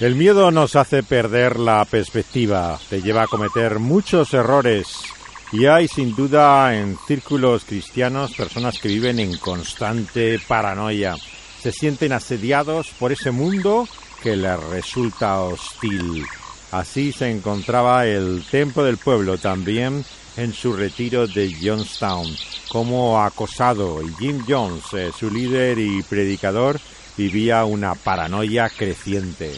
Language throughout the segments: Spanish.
El miedo nos hace perder la perspectiva, te lleva a cometer muchos errores y hay sin duda en círculos cristianos personas que viven en constante paranoia. Se sienten asediados por ese mundo que les resulta hostil. Así se encontraba el templo del pueblo también en su retiro de Johnstown, como acosado y Jim Jones, eh, su líder y predicador, vivía una paranoia creciente.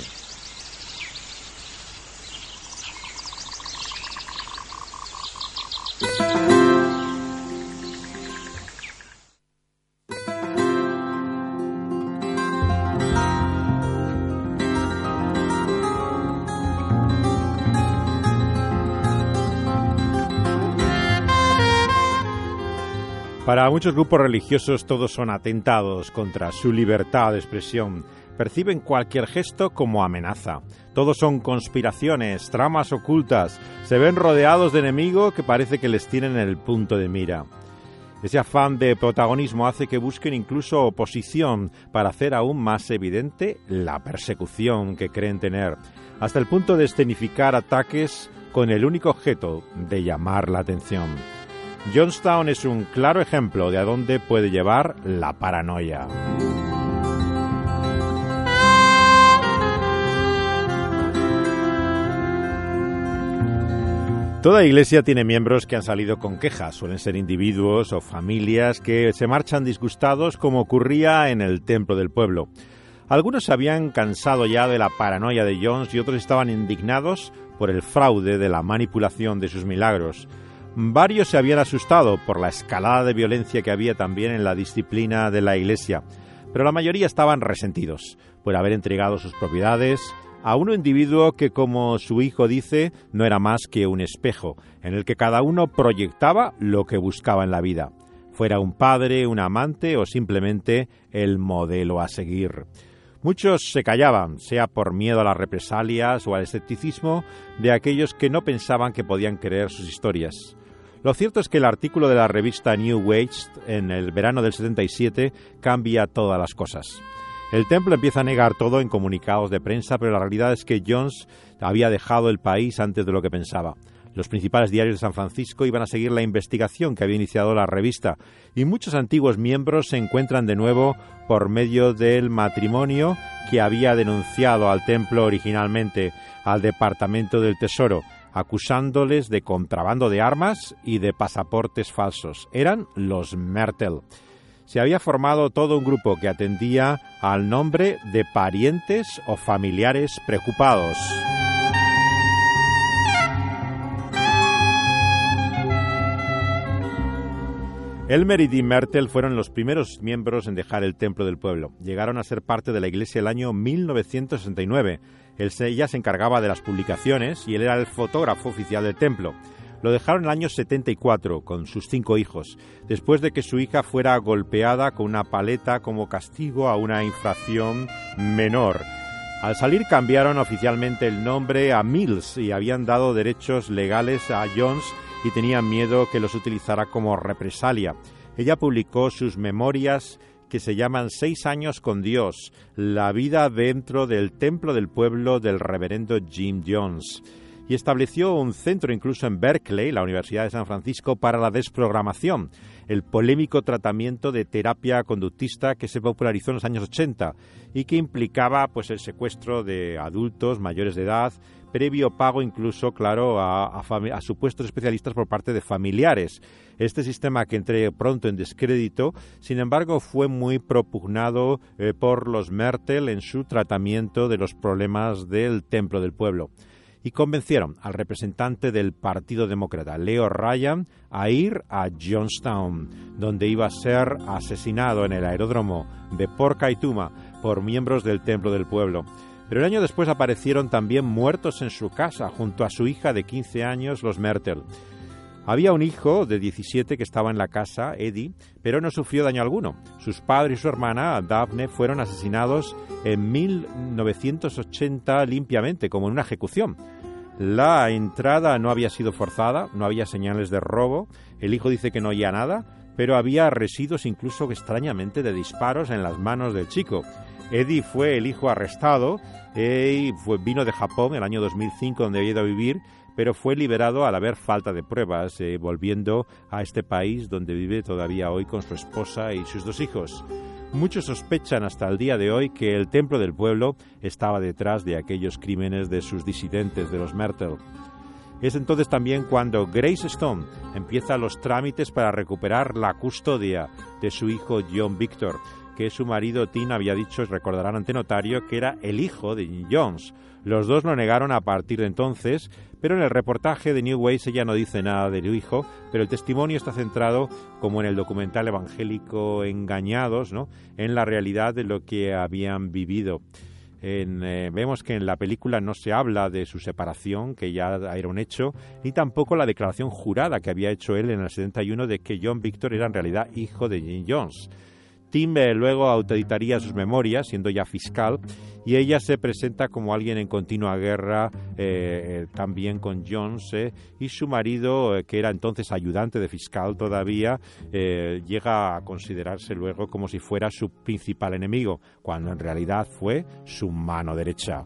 Para muchos grupos religiosos todos son atentados contra su libertad de expresión. Perciben cualquier gesto como amenaza. Todos son conspiraciones, tramas ocultas. Se ven rodeados de enemigos que parece que les tienen en el punto de mira. Ese afán de protagonismo hace que busquen incluso oposición para hacer aún más evidente la persecución que creen tener, hasta el punto de escenificar ataques con el único objeto de llamar la atención. Johnstown es un claro ejemplo de a dónde puede llevar la paranoia. Toda iglesia tiene miembros que han salido con quejas, suelen ser individuos o familias que se marchan disgustados como ocurría en el templo del pueblo. Algunos se habían cansado ya de la paranoia de Jones y otros estaban indignados por el fraude de la manipulación de sus milagros. Varios se habían asustado por la escalada de violencia que había también en la disciplina de la Iglesia, pero la mayoría estaban resentidos por haber entregado sus propiedades a un individuo que, como su hijo dice, no era más que un espejo, en el que cada uno proyectaba lo que buscaba en la vida, fuera un padre, un amante o simplemente el modelo a seguir. Muchos se callaban, sea por miedo a las represalias o al escepticismo de aquellos que no pensaban que podían creer sus historias. Lo cierto es que el artículo de la revista New Wage en el verano del 77 cambia todas las cosas. El templo empieza a negar todo en comunicados de prensa, pero la realidad es que Jones había dejado el país antes de lo que pensaba. Los principales diarios de San Francisco iban a seguir la investigación que había iniciado la revista y muchos antiguos miembros se encuentran de nuevo por medio del matrimonio que había denunciado al templo originalmente al Departamento del Tesoro acusándoles de contrabando de armas y de pasaportes falsos. Eran los Mertel. Se había formado todo un grupo que atendía al nombre de parientes o familiares preocupados. Elmer y Mertel fueron los primeros miembros en dejar el templo del pueblo. Llegaron a ser parte de la iglesia el año 1969 ella se encargaba de las publicaciones y él era el fotógrafo oficial del templo. Lo dejaron en el año 74 con sus cinco hijos, después de que su hija fuera golpeada con una paleta como castigo a una infracción menor. Al salir cambiaron oficialmente el nombre a Mills y habían dado derechos legales a Jones y tenían miedo que los utilizara como represalia. Ella publicó sus memorias que se llaman Seis años con Dios, la vida dentro del templo del pueblo del reverendo Jim Jones. Y estableció un centro incluso en Berkeley, la Universidad de San Francisco, para la desprogramación, el polémico tratamiento de terapia conductista que se popularizó en los años 80 y que implicaba pues el secuestro de adultos mayores de edad previo pago incluso, claro, a, supuestos especialistas por parte de familiares. Este sistema que entré pronto en descrédito, sin embargo, fue muy propugnado eh, por los Mertel en su tratamiento de los problemas del templo del pueblo y convencieron al representante del Partido Demócrata, Leo Ryan, a ir a Johnstown, donde iba a ser asesinado en el aeródromo de Port Kaituma por miembros del Templo del Pueblo. Pero el año después aparecieron también muertos en su casa junto a su hija de 15 años, los Mertel. Había un hijo de 17 que estaba en la casa, Eddie, pero no sufrió daño alguno. Sus padres y su hermana, Daphne, fueron asesinados en 1980 limpiamente, como en una ejecución. La entrada no había sido forzada, no había señales de robo. El hijo dice que no oía nada, pero había residuos incluso extrañamente de disparos en las manos del chico. Eddie fue el hijo arrestado eh, y vino de Japón el año 2005 donde había ido a vivir pero fue liberado al haber falta de pruebas, eh, volviendo a este país donde vive todavía hoy con su esposa y sus dos hijos. Muchos sospechan hasta el día de hoy que el templo del pueblo estaba detrás de aquellos crímenes de sus disidentes, de los Mertel. Es entonces también cuando Grace Stone empieza los trámites para recuperar la custodia de su hijo John Victor, que su marido Tim había dicho, recordarán ante notario, que era el hijo de Jones. Los dos lo negaron a partir de entonces, pero en el reportaje de New Ways ella no dice nada de su hijo, pero el testimonio está centrado, como en el documental evangélico Engañados, ¿no? en la realidad de lo que habían vivido. Eh, vemos que en la película no se habla de su separación, que ya era un hecho, ni tampoco la declaración jurada que había hecho él en el 71 de que John Victor era en realidad hijo de Jim Jones. Tim luego auditaría sus memorias, siendo ya fiscal, y ella se presenta como alguien en continua guerra eh, también con Jones, eh, y su marido, eh, que era entonces ayudante de fiscal todavía, llega a considerarse luego como si fuera su principal enemigo, cuando en realidad fue su mano derecha.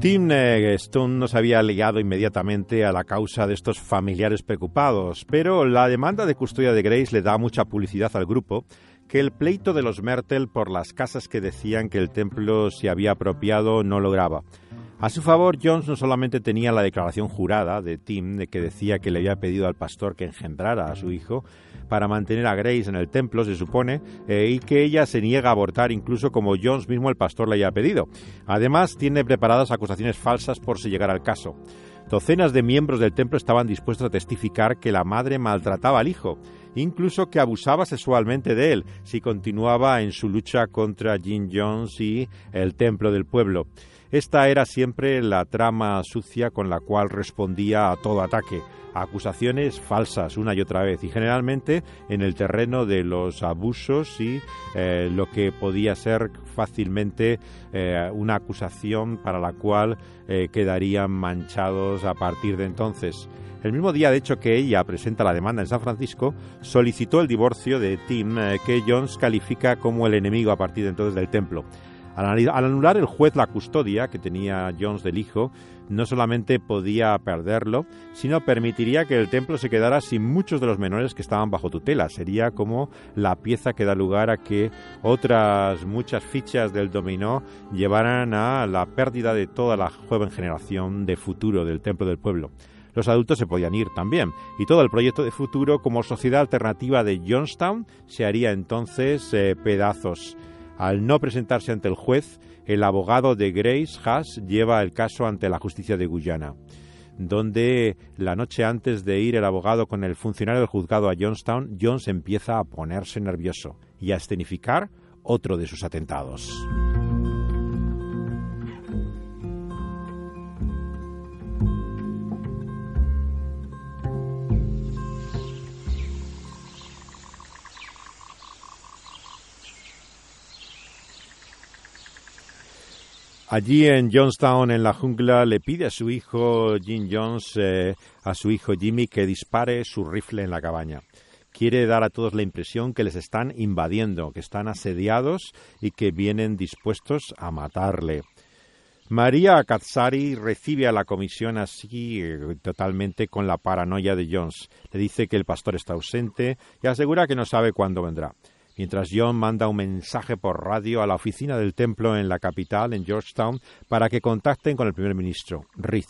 Tim Stone no se había ligado inmediatamente a la causa de estos familiares preocupados, pero la demanda de custodia de Grace le da mucha publicidad al grupo, que el pleito de los Mertel por las casas que decían que el templo se había apropiado no lograba. A su favor, Jones no solamente tenía la declaración jurada de Tim de que decía que le había pedido al pastor que engendrara a su hijo para mantener a Grace en el templo, se supone, eh, y que ella se niega a abortar incluso como Jones mismo el pastor le había pedido. Además, tiene preparadas acusaciones falsas por si llegara al caso. Docenas de miembros del templo estaban dispuestos a testificar que la madre maltrataba al hijo, incluso que abusaba sexualmente de él si continuaba en su lucha contra Jim Jones y el templo del pueblo. Esta era siempre la trama sucia con la cual respondía a todo ataque, acusaciones falsas una y otra vez y generalmente en el terreno de los abusos y eh, lo que podía ser fácilmente eh, una acusación para la cual eh, quedarían manchados a partir de entonces. El mismo día, de hecho, que ella presenta la demanda en San Francisco, solicitó el divorcio de Tim, que Jones califica como el enemigo a partir de entonces del templo. Al, anular el juez la custodia que tenía Jones del hijo, no solamente podía perderlo, sino permitiría que el templo se quedara sin muchos de los menores que estaban bajo tutela. Sería como la pieza que da lugar a que otras muchas fichas del dominó llevaran a la pérdida de toda la joven generación de futuro del templo del pueblo los adultos se podían ir también. Y todo el proyecto de futuro como sociedad alternativa de Johnstown se haría entonces eh, pedazos. Al no presentarse ante el juez, el abogado de Grace Haas lleva el caso ante la justicia de Guyana, donde la noche antes de ir el abogado con el funcionario del juzgado a Johnstown, Jones empieza a ponerse nervioso y a escenificar otro de sus atentados. Allí en Johnstown, en la jungla, le pide a su hijo Jim Jones, eh, a su hijo Jimmy, que dispare su rifle en la cabaña. Quiere dar a todos la impresión que les están invadiendo, que están asediados y que vienen dispuestos a matarle. María Katsari recibe a la comisión así eh, totalmente con la paranoia de Jones. Le dice que el pastor está ausente y asegura que no sabe cuándo vendrá mientras John manda un mensaje por radio a la oficina del templo en la capital, en Georgetown, para que contacten con el primer ministro, Reed.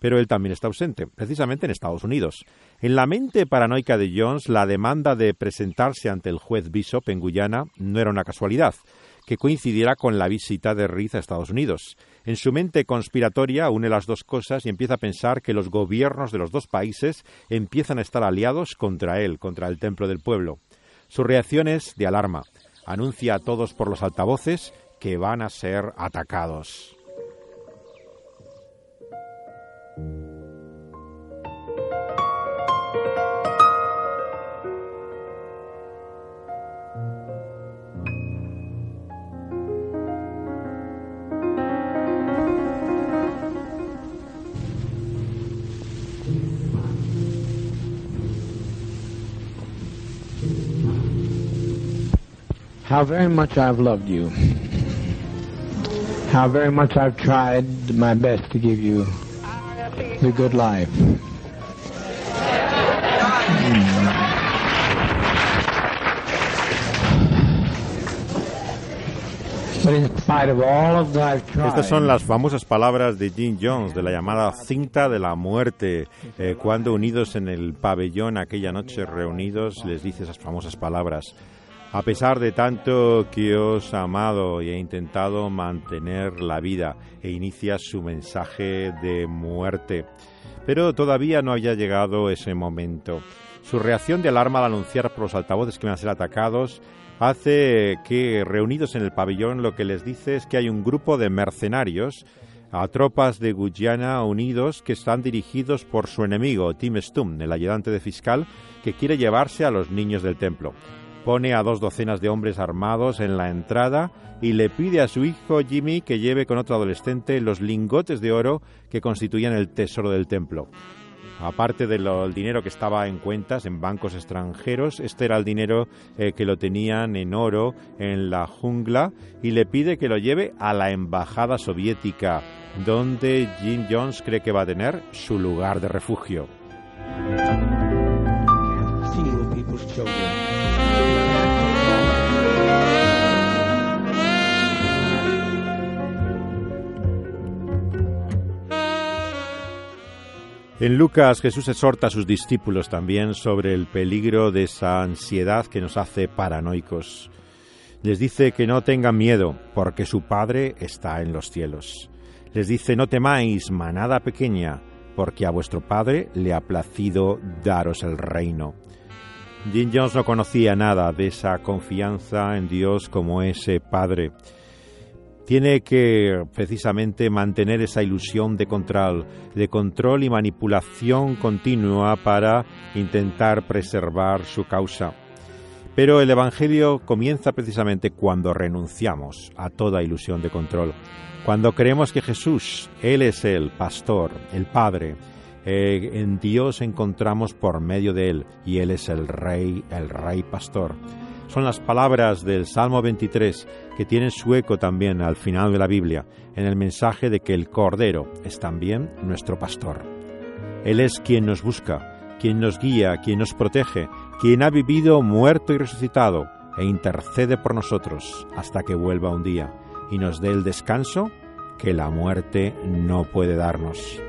Pero él también está ausente, precisamente en Estados Unidos. En la mente paranoica de Jones, la demanda de presentarse ante el juez Bishop en Guyana no era una casualidad que coincidiera con la visita de Reed a Estados Unidos. En su mente conspiratoria une las dos cosas y empieza a pensar que los gobiernos de los dos países empiezan a estar aliados contra él, contra el templo del pueblo. Su reacción es de alarma. Anuncia a todos por los altavoces que van a ser atacados. How very much I've loved you, how very much I've tried my best to give you the good life. Estas son las famosas palabras de Jim Jones de la llamada cinta de la muerte. Eh, cuando unidos en el pabellón aquella noche reunidos les dice esas famosas palabras. A pesar de tanto que os ha amado y he intentado mantener la vida e inicia su mensaje de muerte. Pero todavía no había llegado ese momento. Su reacción de alarma al anunciar por los altavoces que van a ser atacados hace que, reunidos en el pabellón, lo que les dice es que hay un grupo de mercenarios a tropas de Guyana unidos que están dirigidos por su enemigo, Tim Stum, el ayudante de fiscal, que quiere llevarse a los niños del templo. Pone a dos docenas de hombres armados en la entrada y le pide a su hijo Jimmy que lleve con otro adolescente los lingotes de oro que constituían el tesoro del templo. Aparte del dinero que estaba en cuentas en bancos extranjeros, este era el dinero eh, que lo tenían en oro en la jungla y le pide que lo lleve a la embajada soviética, donde Jim Jones cree que va a tener su lugar de refugio. En Lucas Jesús exhorta a sus discípulos también sobre el peligro de esa ansiedad que nos hace paranoicos. Les dice que no tengan miedo, porque su Padre está en los cielos. Les dice, no temáis, manada pequeña, porque a vuestro Padre le ha placido daros el reino. Jim Jones no conocía nada de esa confianza en Dios como ese Padre tiene que precisamente mantener esa ilusión de control, de control y manipulación continua para intentar preservar su causa. Pero el Evangelio comienza precisamente cuando renunciamos a toda ilusión de control, cuando creemos que Jesús, Él es el pastor, el Padre, eh, en Dios encontramos por medio de Él y Él es el Rey, el Rey Pastor. Son las palabras del Salmo 23 que tienen su eco también al final de la Biblia, en el mensaje de que el Cordero es también nuestro pastor. Él es quien nos busca, quien nos guía, quien nos protege, quien ha vivido, muerto y resucitado, e intercede por nosotros hasta que vuelva un día y nos dé el descanso que la muerte no puede darnos.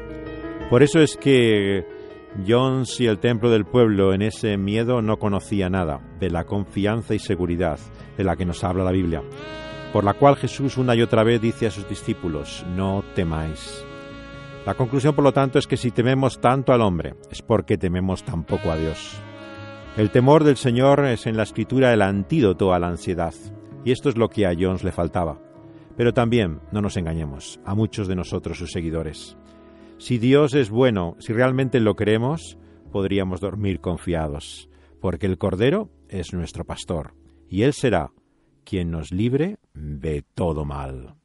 Por eso es que Jones y el templo del pueblo en ese miedo no conocía nada de la confianza y seguridad de la que nos habla la Biblia, por la cual Jesús una y otra vez dice a sus discípulos, no temáis. La conclusión, por lo tanto, es que si tememos tanto al hombre, es porque tememos tan poco a Dios. El temor del Señor es en la escritura el antídoto a la ansiedad, y esto es lo que a Jones le faltaba. Pero también, no nos engañemos, a muchos de nosotros sus seguidores. Si Dios es bueno, si realmente lo queremos, podríamos dormir confiados, porque el Cordero es nuestro pastor, y Él será quien nos libre de todo mal.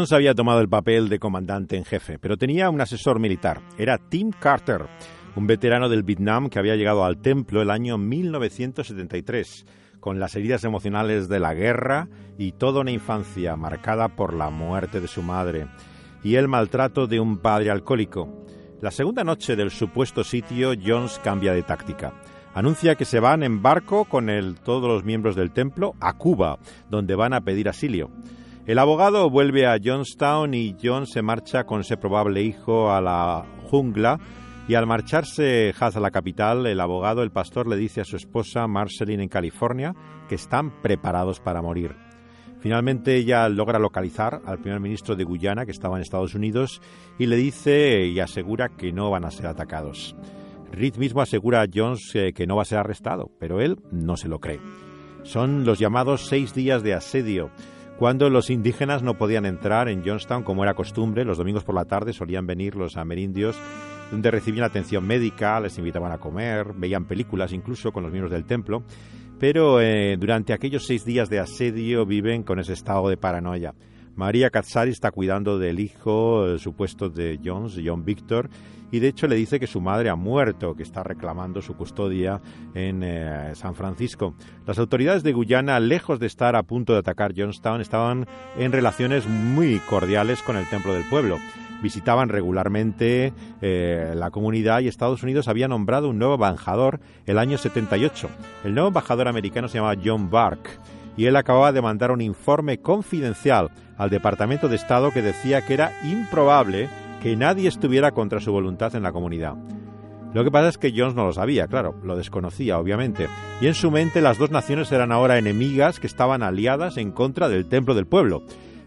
Jones había tomado el papel de comandante en jefe, pero tenía un asesor militar. Era Tim Carter, un veterano del Vietnam que había llegado al templo el año 1973, con las heridas emocionales de la guerra y toda una infancia marcada por la muerte de su madre y el maltrato de un padre alcohólico. La segunda noche del supuesto sitio, Jones cambia de táctica. Anuncia que se van en barco con todos los miembros del templo a Cuba, donde van a pedir asilio. El abogado vuelve a Johnstown y John se marcha con ese probable hijo a la jungla Y al marcharse Haas a la capital, el abogado, el pastor, le dice a su esposa Marceline en California que están preparados para morir. Finalmente ella logra localizar al primer ministro de Guyana, que estaba en Estados Unidos, y le dice y asegura que no van a ser atacados. Reed mismo asegura a Jones eh, que no va a ser arrestado, pero él no se lo cree. Son los llamados seis días de asedio, cuando los indígenas no podían entrar en Johnstown como era costumbre. Los domingos por la tarde solían venir los amerindios, donde recibían atención médica, les invitaban a comer, veían películas incluso con los miembros del templo. Pero eh, durante aquellos seis días de asedio viven con ese estado de paranoia. María Katsari está cuidando del hijo el supuesto de Jones, John Victor, y de hecho le dice que su madre ha muerto, que está reclamando su custodia en eh, San Francisco. Las autoridades de Guyana, lejos de estar a punto de atacar Johnstown, estaban en relaciones muy cordiales con el templo del pueblo. Visitaban regularmente eh, la comunidad y Estados Unidos había nombrado un nuevo embajador el año 78. El nuevo embajador americano se llama John Bark y él acababa de mandar un informe confidencial al Departamento de Estado que decía que era improbable que nadie estuviera contra su voluntad en la comunidad. Lo que pasa es que Jones no lo sabía, claro, lo desconocía, obviamente, y en su mente las dos naciones eran ahora enemigas que estaban aliadas en contra del templo del pueblo.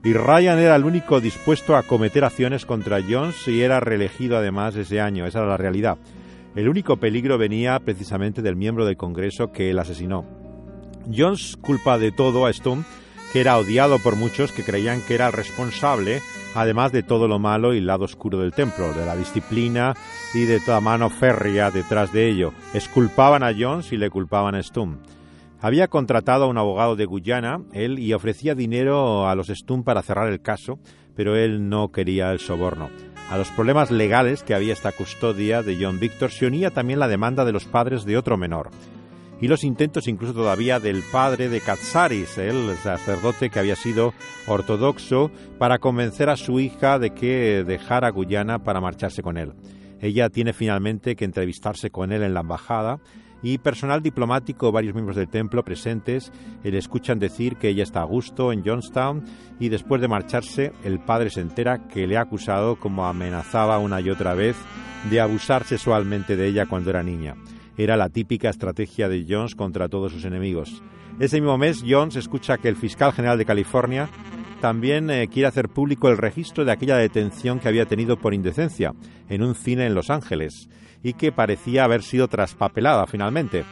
Y Ryan era el único dispuesto a cometer acciones contra Jones y era reelegido además ese año, esa era la realidad. El único peligro venía precisamente del miembro del Congreso que él asesinó. Jones culpa de todo a Stone, que era odiado por muchos que creían que era responsable además de todo lo malo y lado oscuro del templo, de la disciplina y de toda mano férrea detrás de ello. Esculpaban a Jones y le culpaban a Stum. Había contratado a un abogado de Guyana, él, y ofrecía dinero a los Stum para cerrar el caso, pero él no quería el soborno. A los problemas legales que había esta custodia de John Victor se unía también la demanda de los padres de otro menor y los intentos incluso todavía del padre de Katsaris, el sacerdote que había sido ortodoxo, para convencer a su hija de que dejara Guyana para marcharse con él. Ella tiene finalmente que entrevistarse con él en la embajada y personal diplomático, varios miembros del templo presentes, le escuchan decir que ella está a gusto en Johnstown y después de marcharse el padre se entera que le ha acusado como amenazaba una y otra vez de abusar sexualmente de ella cuando era niña era la típica estrategia de Jones contra todos sus enemigos. Ese mismo mes, Jones escucha que el fiscal general de California también eh, quiere hacer público el registro de aquella detención que había tenido por indecencia en un cine en Los Ángeles y que parecía haber sido traspapelada finalmente.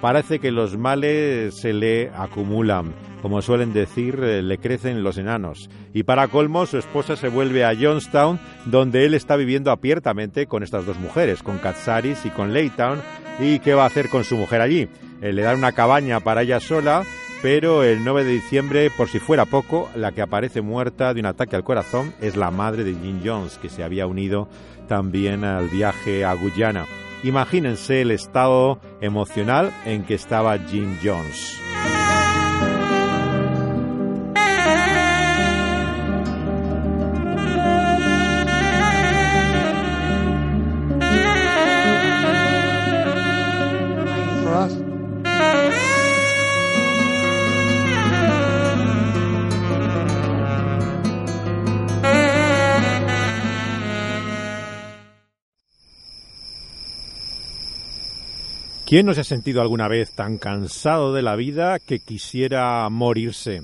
Parece que los males se le acumulan, como suelen decir, eh, le crecen los enanos. Y para colmo, su esposa se vuelve a Johnstown, donde él está viviendo abiertamente con estas dos mujeres, con Katsaris y con Laytown. ¿Y qué va a hacer con su mujer allí? Eh, le dan una cabaña para ella sola, pero el 9 de diciembre, por si fuera poco, la que aparece muerta de un ataque al corazón es la madre de Jim Jones, que se había unido también al viaje a Guyana. Imagínense el estado emocional en que estaba Jim Jones. ¿Quién no se ha sentido alguna vez tan cansado de la vida que quisiera morirse?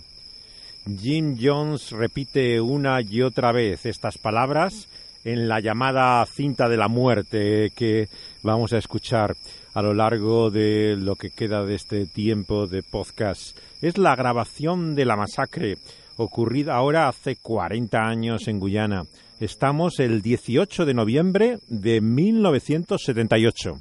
Jim Jones repite una y otra vez estas palabras en la llamada cinta de la muerte que vamos a escuchar a lo largo de lo que queda de este tiempo de podcast. Es la grabación de la masacre ocurrida ahora hace 40 años en Guyana. Estamos el 18 de noviembre de 1978.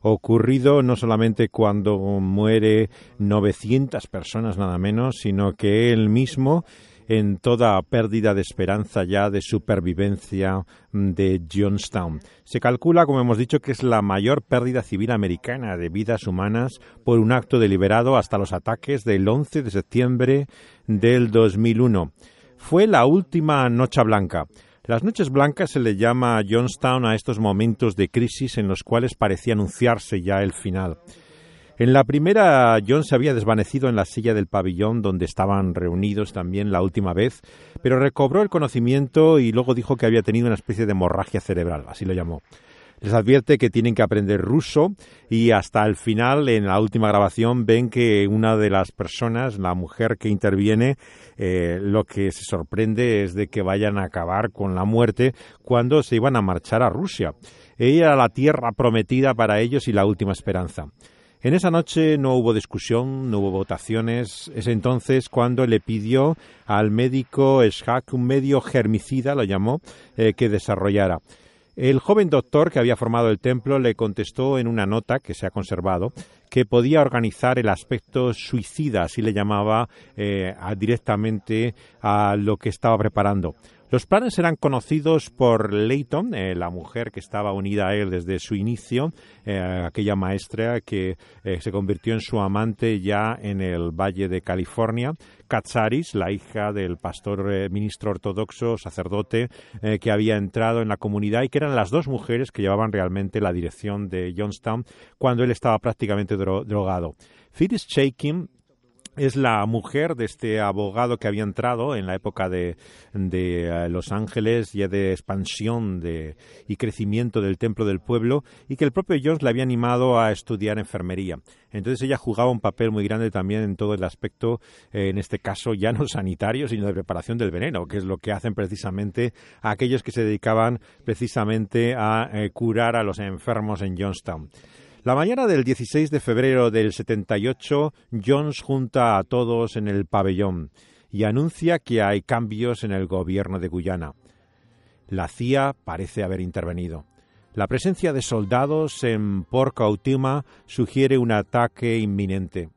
ocurrido no solamente cuando muere 900 personas nada menos, sino que él mismo en toda pérdida de esperanza ya de supervivencia de Johnstown. Se calcula, como hemos dicho, que es la mayor pérdida civil americana de vidas humanas por un acto deliberado hasta los ataques del 11 de septiembre del 2001. Fue la última Noche Blanca. Las noches blancas se le llama a Johnstown a estos momentos de crisis en los cuales parecía anunciarse ya el final. En la primera, John se había desvanecido en la silla del pabellón donde estaban reunidos también la última vez, pero recobró el conocimiento y luego dijo que había tenido una especie de hemorragia cerebral, así lo llamó. Les advierte que tienen que aprender ruso y hasta el final, en la última grabación, ven que una de las personas, la mujer que interviene, eh, lo que se sorprende es de que vayan a acabar con la muerte cuando se iban a marchar a Rusia. Ella era la tierra prometida para ellos y la última esperanza. En esa noche no hubo discusión, no hubo votaciones. Es entonces cuando le pidió al médico Schak un medio germicida, lo llamó, eh, que desarrollara. El joven doctor que había formado el templo le contestó en una nota que se ha conservado que podía organizar el aspecto suicida, así le llamaba eh, directamente a lo que estaba preparando. Los planes eran conocidos por Leighton, eh, la mujer que estaba unida a él desde su inicio, eh, aquella maestra que eh, se convirtió en su amante ya en el Valle de California, Katsaris, la hija del pastor ministro ortodoxo, sacerdote, que había entrado en la comunidad y que eran las dos mujeres que llevaban realmente la dirección de Johnstown cuando él estaba prácticamente drogado. Phyllis Shakin es la mujer de este abogado que había entrado en la época de, eh, Los Ángeles, ya de expansión de, y crecimiento del templo del pueblo, y que el propio Jones le había animado a estudiar enfermería. Entonces ella jugaba un papel muy grande también en todo el aspecto, eh, en este caso ya no sanitario, sino de preparación del veneno, que es lo que hacen precisamente aquellos que se dedicaban precisamente a eh, curar a los enfermos en Johnstown. La mañana del 16 de febrero del 78, Jones junta a todos en el pabellón y anuncia que hay cambios en el gobierno de Guyana. La CIA parece haber intervenido. La presencia de soldados en Port Cautima sugiere un ataque inminente.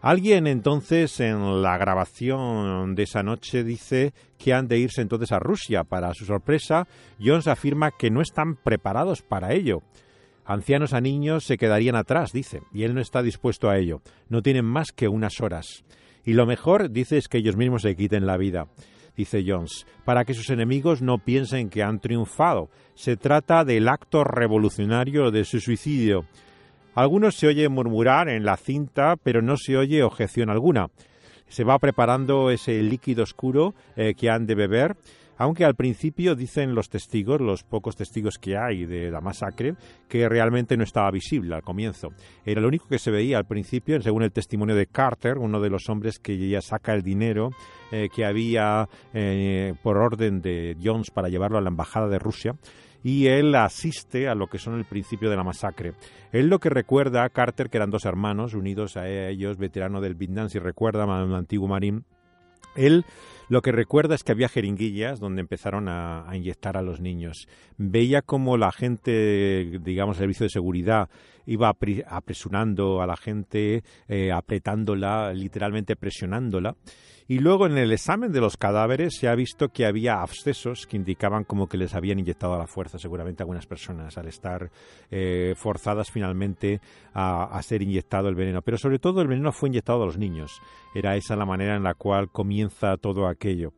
Alguien entonces en la grabación de esa noche dice que han de irse entonces a Rusia. Para su sorpresa, Jones afirma que no están preparados para ello. Ancianos a niños se quedarían atrás, dice, y él no está dispuesto a ello. No tienen más que unas horas. Y lo mejor, dice, es que ellos mismos se quiten la vida, dice Jones, para que sus enemigos no piensen que han triunfado. Se trata del acto revolucionario de su suicidio. Algunos se oye murmurar en la cinta, pero no se oye objeción alguna. Se va preparando ese líquido oscuro eh, que han de beber aunque al principio dicen los testigos, los pocos testigos que hay de la masacre, que realmente no estaba visible al comienzo. Era lo único que se veía al principio, según el testimonio de Carter, uno de los hombres que ya saca el dinero eh, que había eh, por orden de Jones para llevarlo a la embajada de Rusia y él asiste a lo que son el principio de la masacre. Él lo que recuerda a Carter, que eran dos hermanos unidos a ellos, veterano del Vietnam, si recuerda, un antiguo marín, él lo que recuerda es que había jeringuillas donde empezaron a, inyectar a los niños. Veía como la gente, digamos, el servicio de seguridad iba apresurando a la gente, eh, apretándola, literalmente presionándola. Y luego en el examen de los cadáveres se ha visto que había abscesos que indicaban como que les habían inyectado a la fuerza, seguramente algunas personas, al estar eh, forzadas finalmente a, ser inyectado el veneno. Pero sobre todo el veneno fue inyectado a los niños. Era esa la manera en la cual comienza todo aquello.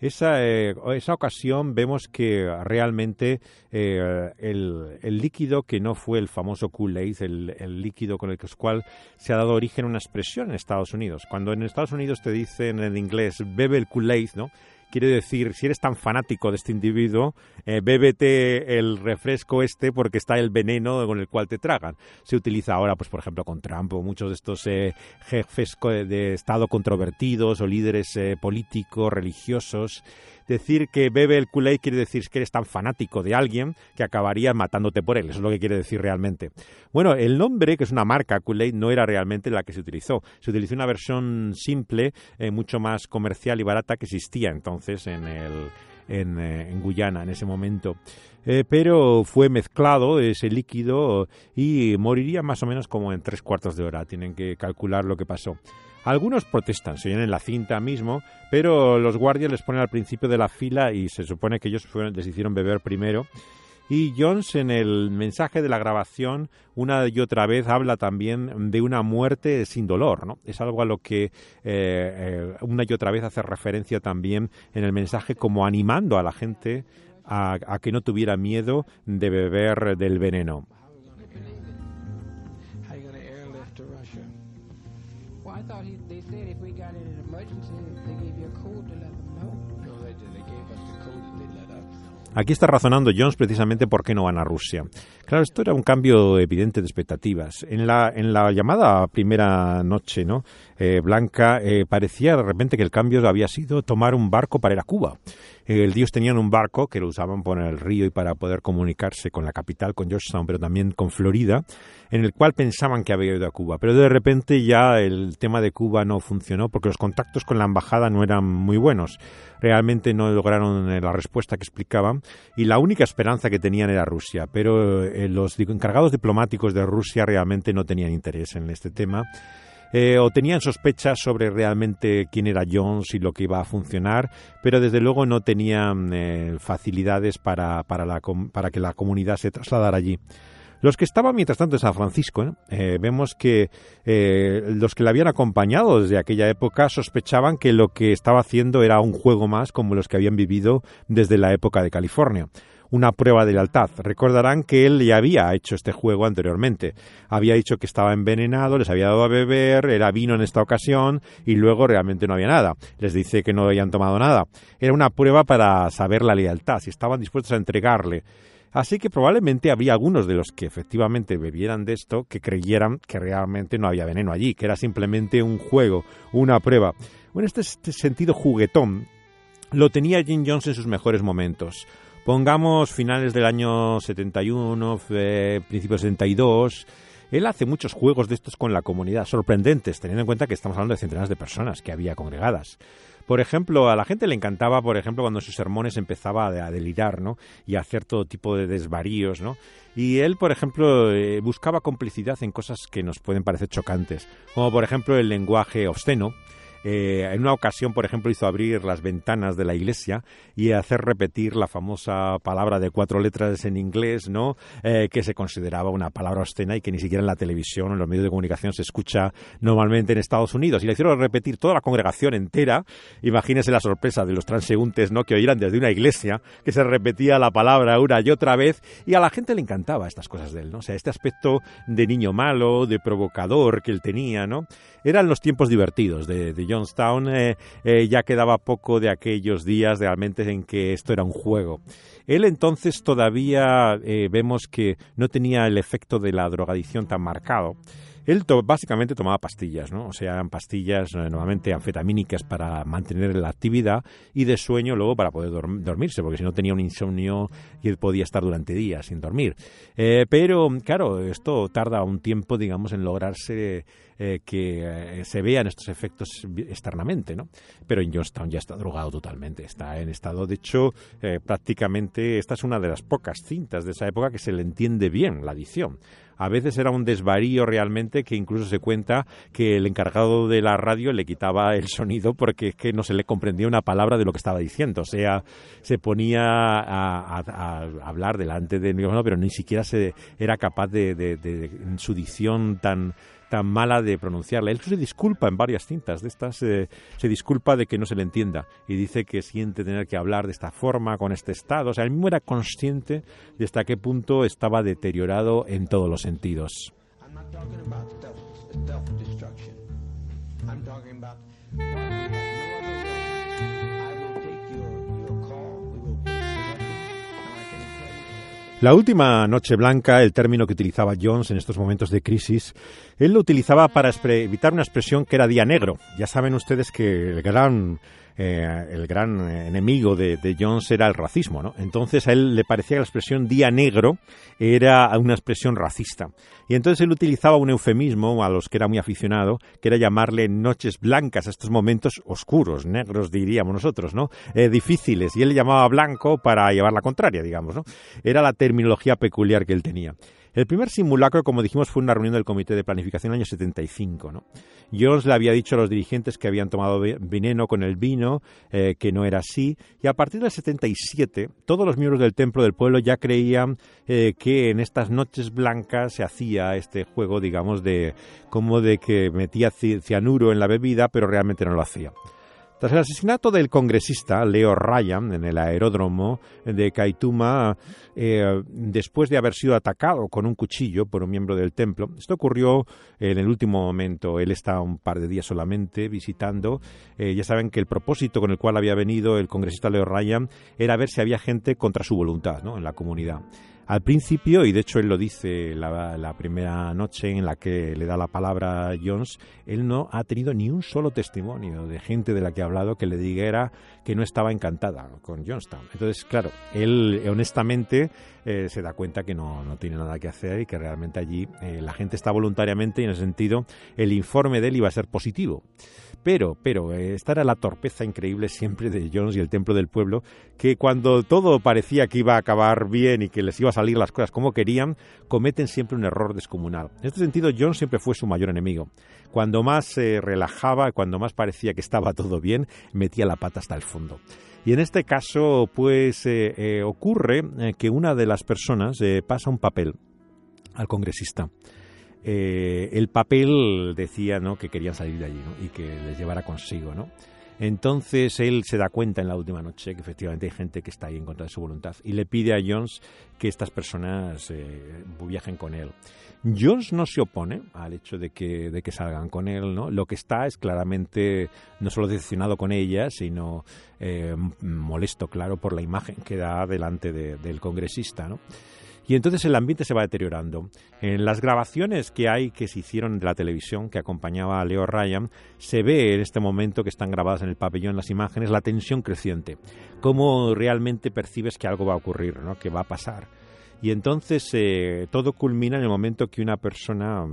Esa, eh, esa ocasión vemos que realmente eh, el, líquido que no fue el famoso Kool-Aid, el, líquido con el cual se ha dado origen a una expresión en Estados Unidos. Cuando en Estados Unidos te dicen en inglés bebe el Kool-Aid, ¿no? Quiere decir, si eres tan fanático de este individuo, eh, bébete el refresco este porque está el veneno con el cual te tragan. Se utiliza ahora, pues por ejemplo, con Trump o muchos de estos eh, jefes de Estado controvertidos o líderes eh, políticos, religiosos, decir que bebe el Kool-Aid quiere decir que eres tan fanático de alguien que acabaría matándote por él. Eso es lo que quiere decir realmente. Bueno, el nombre, que es una marca Kool-Aid, no era realmente la que se utilizó. Se utilizó una versión simple, eh, mucho más comercial y barata que existía entonces en el en, eh, Guyana en ese momento. Eh, pero fue mezclado ese líquido y moriría más o menos como en tres cuartos de hora. Tienen que calcular lo que pasó. Algunos protestan, se oyen en la cinta mismo, pero los guardias les ponen al principio de la fila y se supone que ellos fueron, les hicieron beber primero. Y Jones en el mensaje de la grabación una y otra vez habla también de una muerte sin dolor, ¿no? Es algo a lo que eh, eh, una y otra vez hace referencia también en el mensaje como animando a la gente a, a que no tuviera miedo de beber del veneno. Aquí está razonando Jones precisamente por qué no van a Rusia. Claro, esto era un cambio evidente de expectativas. En la, en la llamada primera noche, ¿no? Eh, Blanca eh, parecía de repente que el cambio había sido tomar un barco para ir a Cuba. El Dios tenían un barco que lo usaban por el río y para poder comunicarse con la capital, con Georgetown, pero también con Florida, en el cual pensaban que había ido a Cuba. Pero de repente ya el tema de Cuba no funcionó porque los contactos con la embajada no eran muy buenos realmente no lograron eh, la respuesta que explicaban y la única esperanza que tenían era Rusia, pero eh, los encargados diplomáticos de Rusia realmente no tenían interés en este tema. Eh, o tenían sospechas sobre realmente quién era Jones y lo que iba a funcionar, pero desde luego no tenían facilidades para, para, para que la comunidad se trasladara allí. Los que estaban mientras tanto en San Francisco, ¿eh? Eh, vemos que eh, los que le habían acompañado desde aquella época sospechaban que lo que estaba haciendo era un juego más como los que habían vivido desde la época de California una prueba de lealtad. Recordarán que él ya había hecho este juego anteriormente. Había dicho que estaba envenenado, les había dado a beber, era vino en esta ocasión y luego realmente no había nada. Les dice que no habían tomado nada. Era una prueba para saber la lealtad, si estaban dispuestos a entregarle Así que probablemente había algunos de los que efectivamente bebieran de esto que creyeran que realmente no había veneno allí, que era simplemente un juego, una prueba. En este, este sentido juguetón lo tenía Jim Jones en sus mejores momentos. Pongamos finales del año 71, eh, principios 72. Él hace muchos juegos de estos con la comunidad, sorprendentes, teniendo en cuenta que estamos hablando de centenares de personas que había congregadas. Por ejemplo, a la gente le encantaba, por ejemplo, cuando sus sermones empezaba a delirar, ¿no? Y a hacer todo tipo de desvaríos, ¿no? Y él, por ejemplo, eh, buscaba complicidad en cosas que nos pueden parecer chocantes, como por ejemplo el lenguaje obsceno, eh, en una ocasión, por ejemplo, hizo abrir las ventanas de la iglesia y hacer repetir la famosa palabra de cuatro letras en inglés, ¿no? Eh, que se consideraba una palabra obscena y que ni siquiera en la televisión o en los medios de comunicación se escucha normalmente en Estados Unidos. Y le hicieron repetir toda la congregación entera. Imagínese la sorpresa de los transeúntes, ¿no? Que oyeran desde una iglesia que se repetía la palabra una y otra vez. Y a la gente le encantaba estas cosas de él, ¿no? O sea, este aspecto de niño malo, de provocador que él tenía, ¿no? Eran los tiempos divertidos de, de Johnstown, eh, eh, ya quedaba poco de aquellos días realmente en que esto era un juego. Él entonces todavía eh, vemos que no tenía el efecto de la drogadicción tan marcado. Él básicamente tomaba pastillas, ¿no? O sea, eran pastillas normalmente anfetamínicas para mantener la actividad y de sueño luego para poder dormirse, porque si no tenía un insomnio y podía estar durante días sin dormir. pero, claro, esto tarda un tiempo, digamos, en lograrse eh, que eh, se vean estos efectos externamente, ¿no? Pero en Johnstown ya está drogado totalmente, está en estado, de hecho, eh, prácticamente esta es una de las pocas cintas de esa época que se le entiende bien la adicción. A veces era un desvarío realmente que incluso se cuenta que el encargado de la radio le quitaba el sonido porque es que no se le comprendía una palabra de lo que estaba diciendo. O sea, se ponía a, hablar delante de micrófono, pero ni siquiera se era capaz de, de su dicción tan mala de pronunciarla. Él se disculpa en varias cintas de estas, eh, se disculpa de que no se le entienda y dice que siente tener que hablar de esta forma, con este estado. O sea, él mismo era consciente de hasta qué punto estaba deteriorado en todos los sentidos. La última noche blanca, el término que utilizaba Jones en estos momentos de crisis, él lo utilizaba para evitar una expresión que era día negro. Ya saben ustedes que el gran eh, el gran enemigo de, Jones era el racismo, ¿no? Entonces a él le parecía que la expresión día negro era una expresión racista. Y entonces él utilizaba un eufemismo a los que era muy aficionado, que era llamarle noches blancas a estos momentos oscuros, negros diríamos nosotros, ¿no? Eh, difíciles. Y él le llamaba blanco para llevar la contraria, digamos, ¿no? Era la terminología peculiar que él tenía. El primer simulacro, como dijimos, fue una reunión del Comité de Planificación en el año 75. ¿no? Jones le había dicho a los dirigentes que habían tomado veneno con el vino, eh, que no era así, y a partir del 77 todos los miembros del Templo del Pueblo ya creían eh, que en estas noches blancas se hacía este juego, digamos, de como de que metía cianuro en la bebida, pero realmente no lo hacía. Tras el asesinato del congresista Leo Ryan en el aeródromo de Kaituma, eh, después de haber sido atacado con un cuchillo por un miembro del templo, esto ocurrió en el último momento. Él estaba un par de días solamente visitando. Eh, ya saben que el propósito con el cual había venido el congresista Leo Ryan era ver si había gente contra su voluntad ¿no? en la comunidad. Al principio, y de hecho él lo dice la, primera noche en la que le da la palabra a Jones, él no ha tenido ni un solo testimonio de gente de la que ha hablado que le dijera que no estaba encantada con Johnstown. Entonces, claro, él honestamente eh, se da cuenta que no, no, tiene nada que hacer y que realmente allí eh, la gente está voluntariamente y en ese sentido el informe de él iba a ser positivo. Pero, pero, eh, esta era la torpeza increíble siempre de Jones y el Templo del Pueblo, que cuando todo parecía que iba a acabar bien y que les iba a salir las cosas como querían, cometen siempre un error descomunal. En este sentido, Jones siempre fue su mayor enemigo. Cuando más se relajaba, cuando más parecía que estaba todo bien, metía la pata hasta el fondo. Y en este caso, pues eh, eh, ocurre que una de las personas pasa un papel al congresista. Eh, el papel decía ¿no? que querían salir de allí y que les llevara consigo. ¿no? Entonces él se da cuenta en la última noche que efectivamente hay gente que está ahí en contra de su voluntad y le pide a Jones que estas personas eh, viajen con él. Jones no se opone al hecho de que, de que salgan con él, ¿no? Lo que está es claramente no solo decepcionado con ella, sino eh, molesto, claro, por la imagen que da delante del congresista, ¿no? Y entonces el ambiente se va deteriorando. En las grabaciones que hay que se hicieron de la televisión que acompañaba a Leo Ryan, se ve en este momento que están grabadas en el pabellón las imágenes la tensión creciente. Cómo realmente percibes que algo va a ocurrir, ¿no? que va a pasar. Y entonces eh, todo culmina en el momento que una persona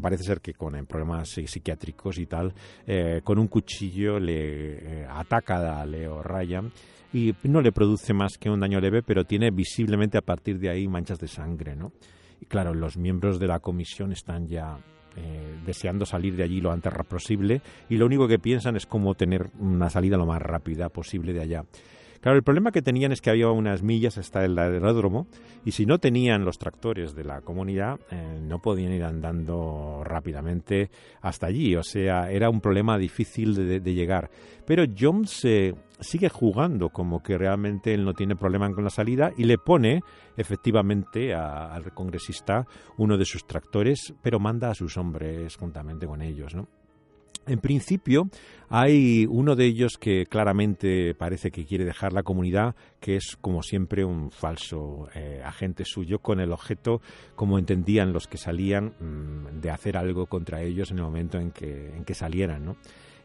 parece ser que con problemas psiquiátricos y tal, eh, con un cuchillo le eh, ataca a Leo Ryan y no le produce más que un daño leve, pero tiene visiblemente a partir de ahí manchas de sangre, ¿no? Y claro, los miembros de la comisión están ya eh, deseando salir de allí lo antes posible y lo único que piensan es cómo tener una salida lo más rápida posible de allá. Claro, el problema que tenían es que había unas millas hasta el aeródromo y si no tenían los tractores de la comunidad eh, no podían ir andando rápidamente hasta allí. O sea, era un problema difícil de, llegar. Pero Jones eh, sigue jugando como que realmente él no tiene problema con la salida y le pone efectivamente al congresista uno de sus tractores, pero manda a sus hombres juntamente con ellos, ¿no? En principio, hay uno de ellos que claramente parece que quiere dejar la comunidad, que es como siempre un falso eh, agente suyo, con el objeto, como entendían los que salían, mm, de hacer algo contra ellos en el momento en que, en que salieran. ¿no?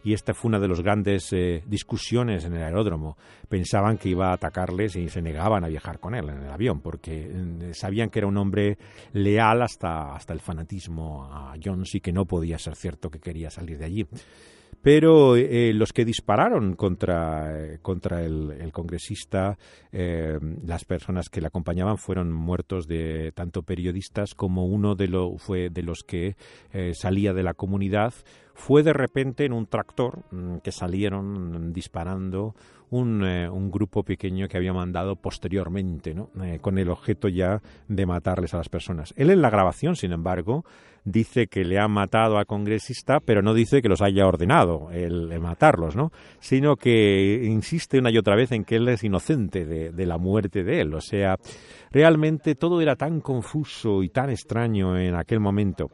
Y esta fue una de las grandes eh, discusiones en el aeródromo. Pensaban que iba a atacarles y se negaban a viajar con él en el avión porque mm, sabían que era un hombre leal hasta, hasta el fanatismo a Jones y que no podía ser cierto que quería salir de allí. Pero eh, los que dispararon contra, eh, contra el, congresista, las personas que le acompañaban fueron muertos de tanto periodistas como uno de, lo, fue de los que salía de la comunidad fue de repente en un tractor mm, que salieron disparando un, eh, un, grupo pequeño que había mandado posteriormente, ¿no? Eh, con el objeto ya de matarles a las personas. Él en la grabación, sin embargo, dice que le ha matado al congresista, pero no dice que los haya ordenado el, matarlos, ¿no? sino que insiste una y otra vez en que él es inocente de, de la muerte de él. O sea, realmente todo era tan confuso y tan extraño en aquel momento.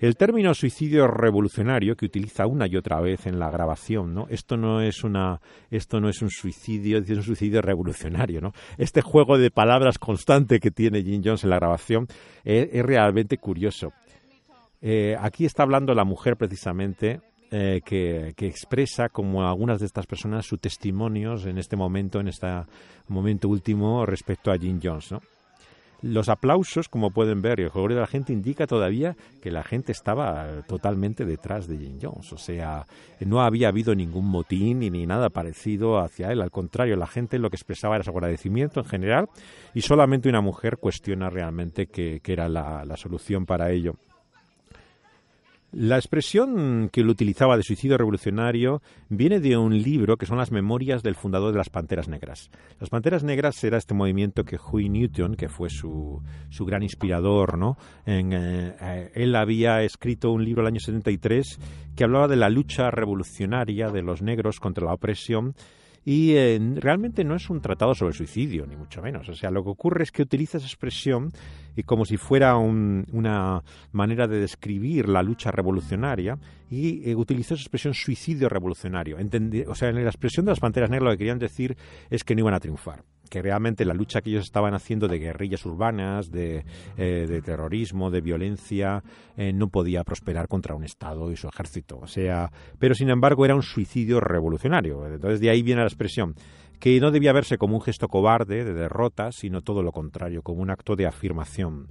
El término suicidio revolucionario que utiliza una y otra vez en la grabación, ¿no? Esto no es una, esto no es un suicidio, es un suicidio revolucionario, ¿no? Este juego de palabras constante que tiene Jim Jones en la grabación es, realmente curioso. Eh, aquí está hablando la mujer precisamente eh, que, que, expresa como algunas de estas personas sus testimonios en este momento, en este momento último respecto a Jim Jones, ¿no? Los aplausos, como pueden ver, y el jolgorio de la gente indica todavía que la gente estaba totalmente detrás de Jim Jones. O sea, no había habido ningún motín ni, nada parecido hacia él. Al contrario, la gente lo que expresaba era su agradecimiento en general y solamente una mujer cuestiona realmente que, era la solución para ello. La expresión que él utilizaba de suicidio revolucionario viene de un libro que son las memorias del fundador de las Panteras Negras. Las Panteras Negras era este movimiento que Huey Newton, que fue su, su gran inspirador, ¿no? En, eh, eh, él había escrito un libro el año 73 que hablaba de la lucha revolucionaria de los negros contra la opresión y eh, realmente no es un tratado sobre suicidio, ni mucho menos. O sea, lo que ocurre es que utiliza esa expresión y como si fuera una manera de describir la lucha revolucionaria y eh, utilizó esa expresión suicidio revolucionario. o sea, en la expresión de las panteras negras lo que querían decir es que no iban a triunfar que realmente la lucha que ellos estaban haciendo de guerrillas urbanas, de, eh, terrorismo, de violencia, eh, no podía prosperar contra un Estado y su ejército. O sea, pero sin embargo era un suicidio revolucionario. Entonces de ahí viene la expresión que no debía verse como un gesto cobarde de derrota, sino todo lo contrario, como un acto de afirmación.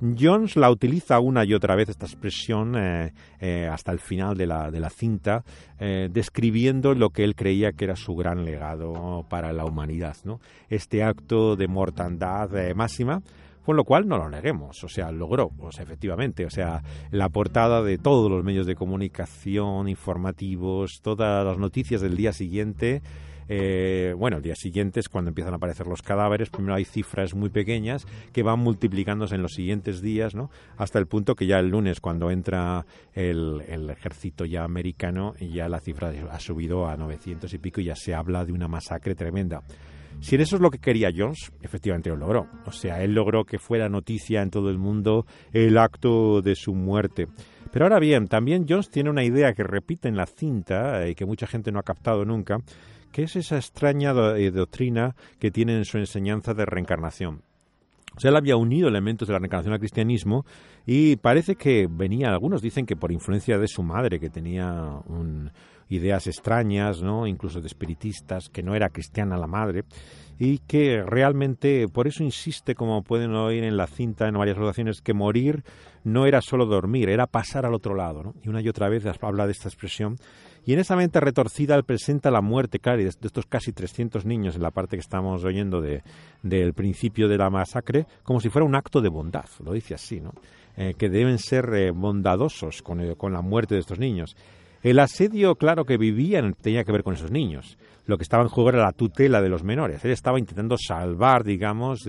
Jones la utiliza una y otra vez esta expresión eh, eh, hasta el final de la, de la cinta, eh, describiendo lo que él creía que era su gran legado para la humanidad, ¿no? Este acto de mortandad máxima con lo cual no lo neguemos, o sea, logró, pues efectivamente, o sea, la portada de todos los medios de comunicación, informativos, todas las noticias del día siguiente eh, bueno, el día siguiente es cuando empiezan a aparecer los cadáveres. Primero hay cifras muy pequeñas que van multiplicándose en los siguientes días, ¿no? Hasta el punto que ya el lunes, cuando entra el, ejército ya americano, ya la cifra ha subido a 900 y pico y ya se habla de una masacre tremenda. Si eso es lo que quería Jones, efectivamente lo logró. O sea, él logró que fuera noticia en todo el mundo el acto de su muerte. Pero ahora bien, también Jones tiene una idea que repite en la cinta y que mucha gente no ha captado nunca, ¿Qué es esa extraña eh, doctrina que tiene en su enseñanza de reencarnación? O sea, él había unido elementos de la reencarnación al cristianismo y parece que venía, algunos dicen que por influencia de su madre, que tenía ideas extrañas, ¿no? incluso de espiritistas, que no era cristiana la madre, y que realmente, por eso insiste, como pueden oír en la cinta en varias ocasiones, que morir no era solo dormir, era pasar al otro lado. ¿no? Y una y otra vez habla de esta expresión y en esa mente retorcida él presenta la muerte, claro, de estos casi 300 niños en la parte que estamos oyendo de, del principio de la masacre, como si fuera un acto de bondad, lo dice así, ¿no? Eh, que deben ser eh, bondadosos con, con la muerte de estos niños. El asedio, claro, que vivían tenía que ver con esos niños. Lo que estaba en juego era la tutela de los menores. Él estaba intentando salvar, digamos,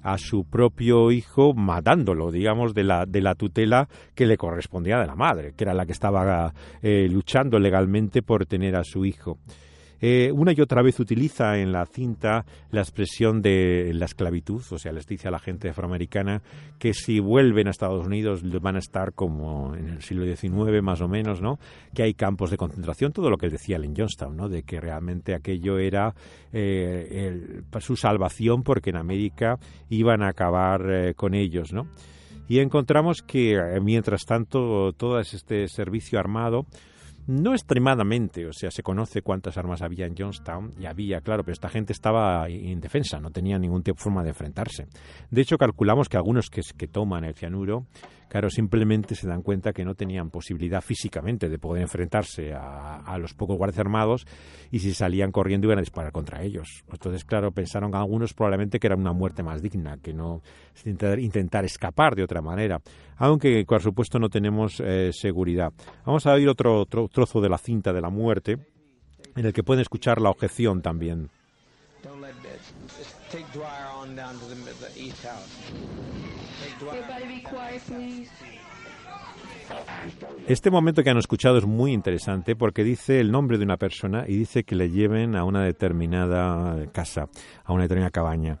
a su propio hijo, matándolo, digamos, de la, de la tutela que le correspondía de la madre, que era la que estaba eh, luchando legalmente por tener a su hijo. Eh, una y otra vez utiliza en la cinta la expresión de la esclavitud, o sea, les dice a la gente afroamericana que si vuelven a Estados Unidos van a estar como en el siglo XIX más o menos, ¿no? Que hay campos de concentración, todo lo que decía en Johnstown, ¿no? De que realmente aquello era eh, su salvación porque en América iban a acabar eh, con ellos, ¿no? Y encontramos que mientras tanto todo este servicio armado no extremadamente, o sea, se conoce cuántas armas había en Johnstown, y había, claro, pero esta gente estaba indefensa, no tenía ningún tipo de forma de enfrentarse. De hecho, calculamos que algunos que, que toman el cianuro claro, simplemente se dan cuenta que no tenían posibilidad físicamente de poder enfrentarse a, los pocos guardias armados y si salían corriendo iban a disparar contra ellos. Entonces, claro, pensaron algunos probablemente que era una muerte más digna, que no intentar, escapar de otra manera, aunque por supuesto no tenemos eh, seguridad. Vamos a oír otro, otro trozo de la cinta de la muerte en el que pueden escuchar la objeción también. Este momento que han escuchado es muy interesante porque dice el nombre de una persona y dice que le lleven a una determinada casa, a una determinada cabaña.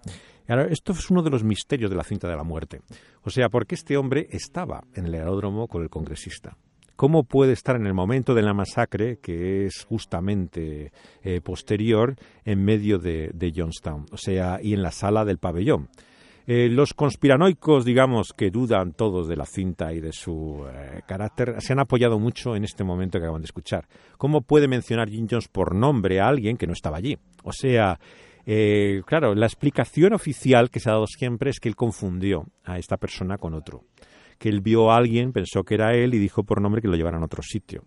Ahora, esto es uno de los misterios de la cinta de la muerte. O sea, ¿por qué este hombre estaba en el aeródromo con el congresista? ¿Cómo puede estar en el momento de la masacre, que es justamente eh, posterior, en medio de, de Johnstown? O sea, y en la sala del pabellón. Eh, los conspiranoicos, digamos, que dudan todos de la cinta y de su eh, carácter, se han apoyado mucho en este momento que acaban de escuchar. ¿Cómo puede mencionar Jim Jones por nombre a alguien que no estaba allí? O sea, Eh, claro, la explicación oficial que se ha dado siempre es que él confundió a esta persona con otro. Que él vio a alguien, pensó que era él y dijo por nombre que lo llevaran a otro sitio.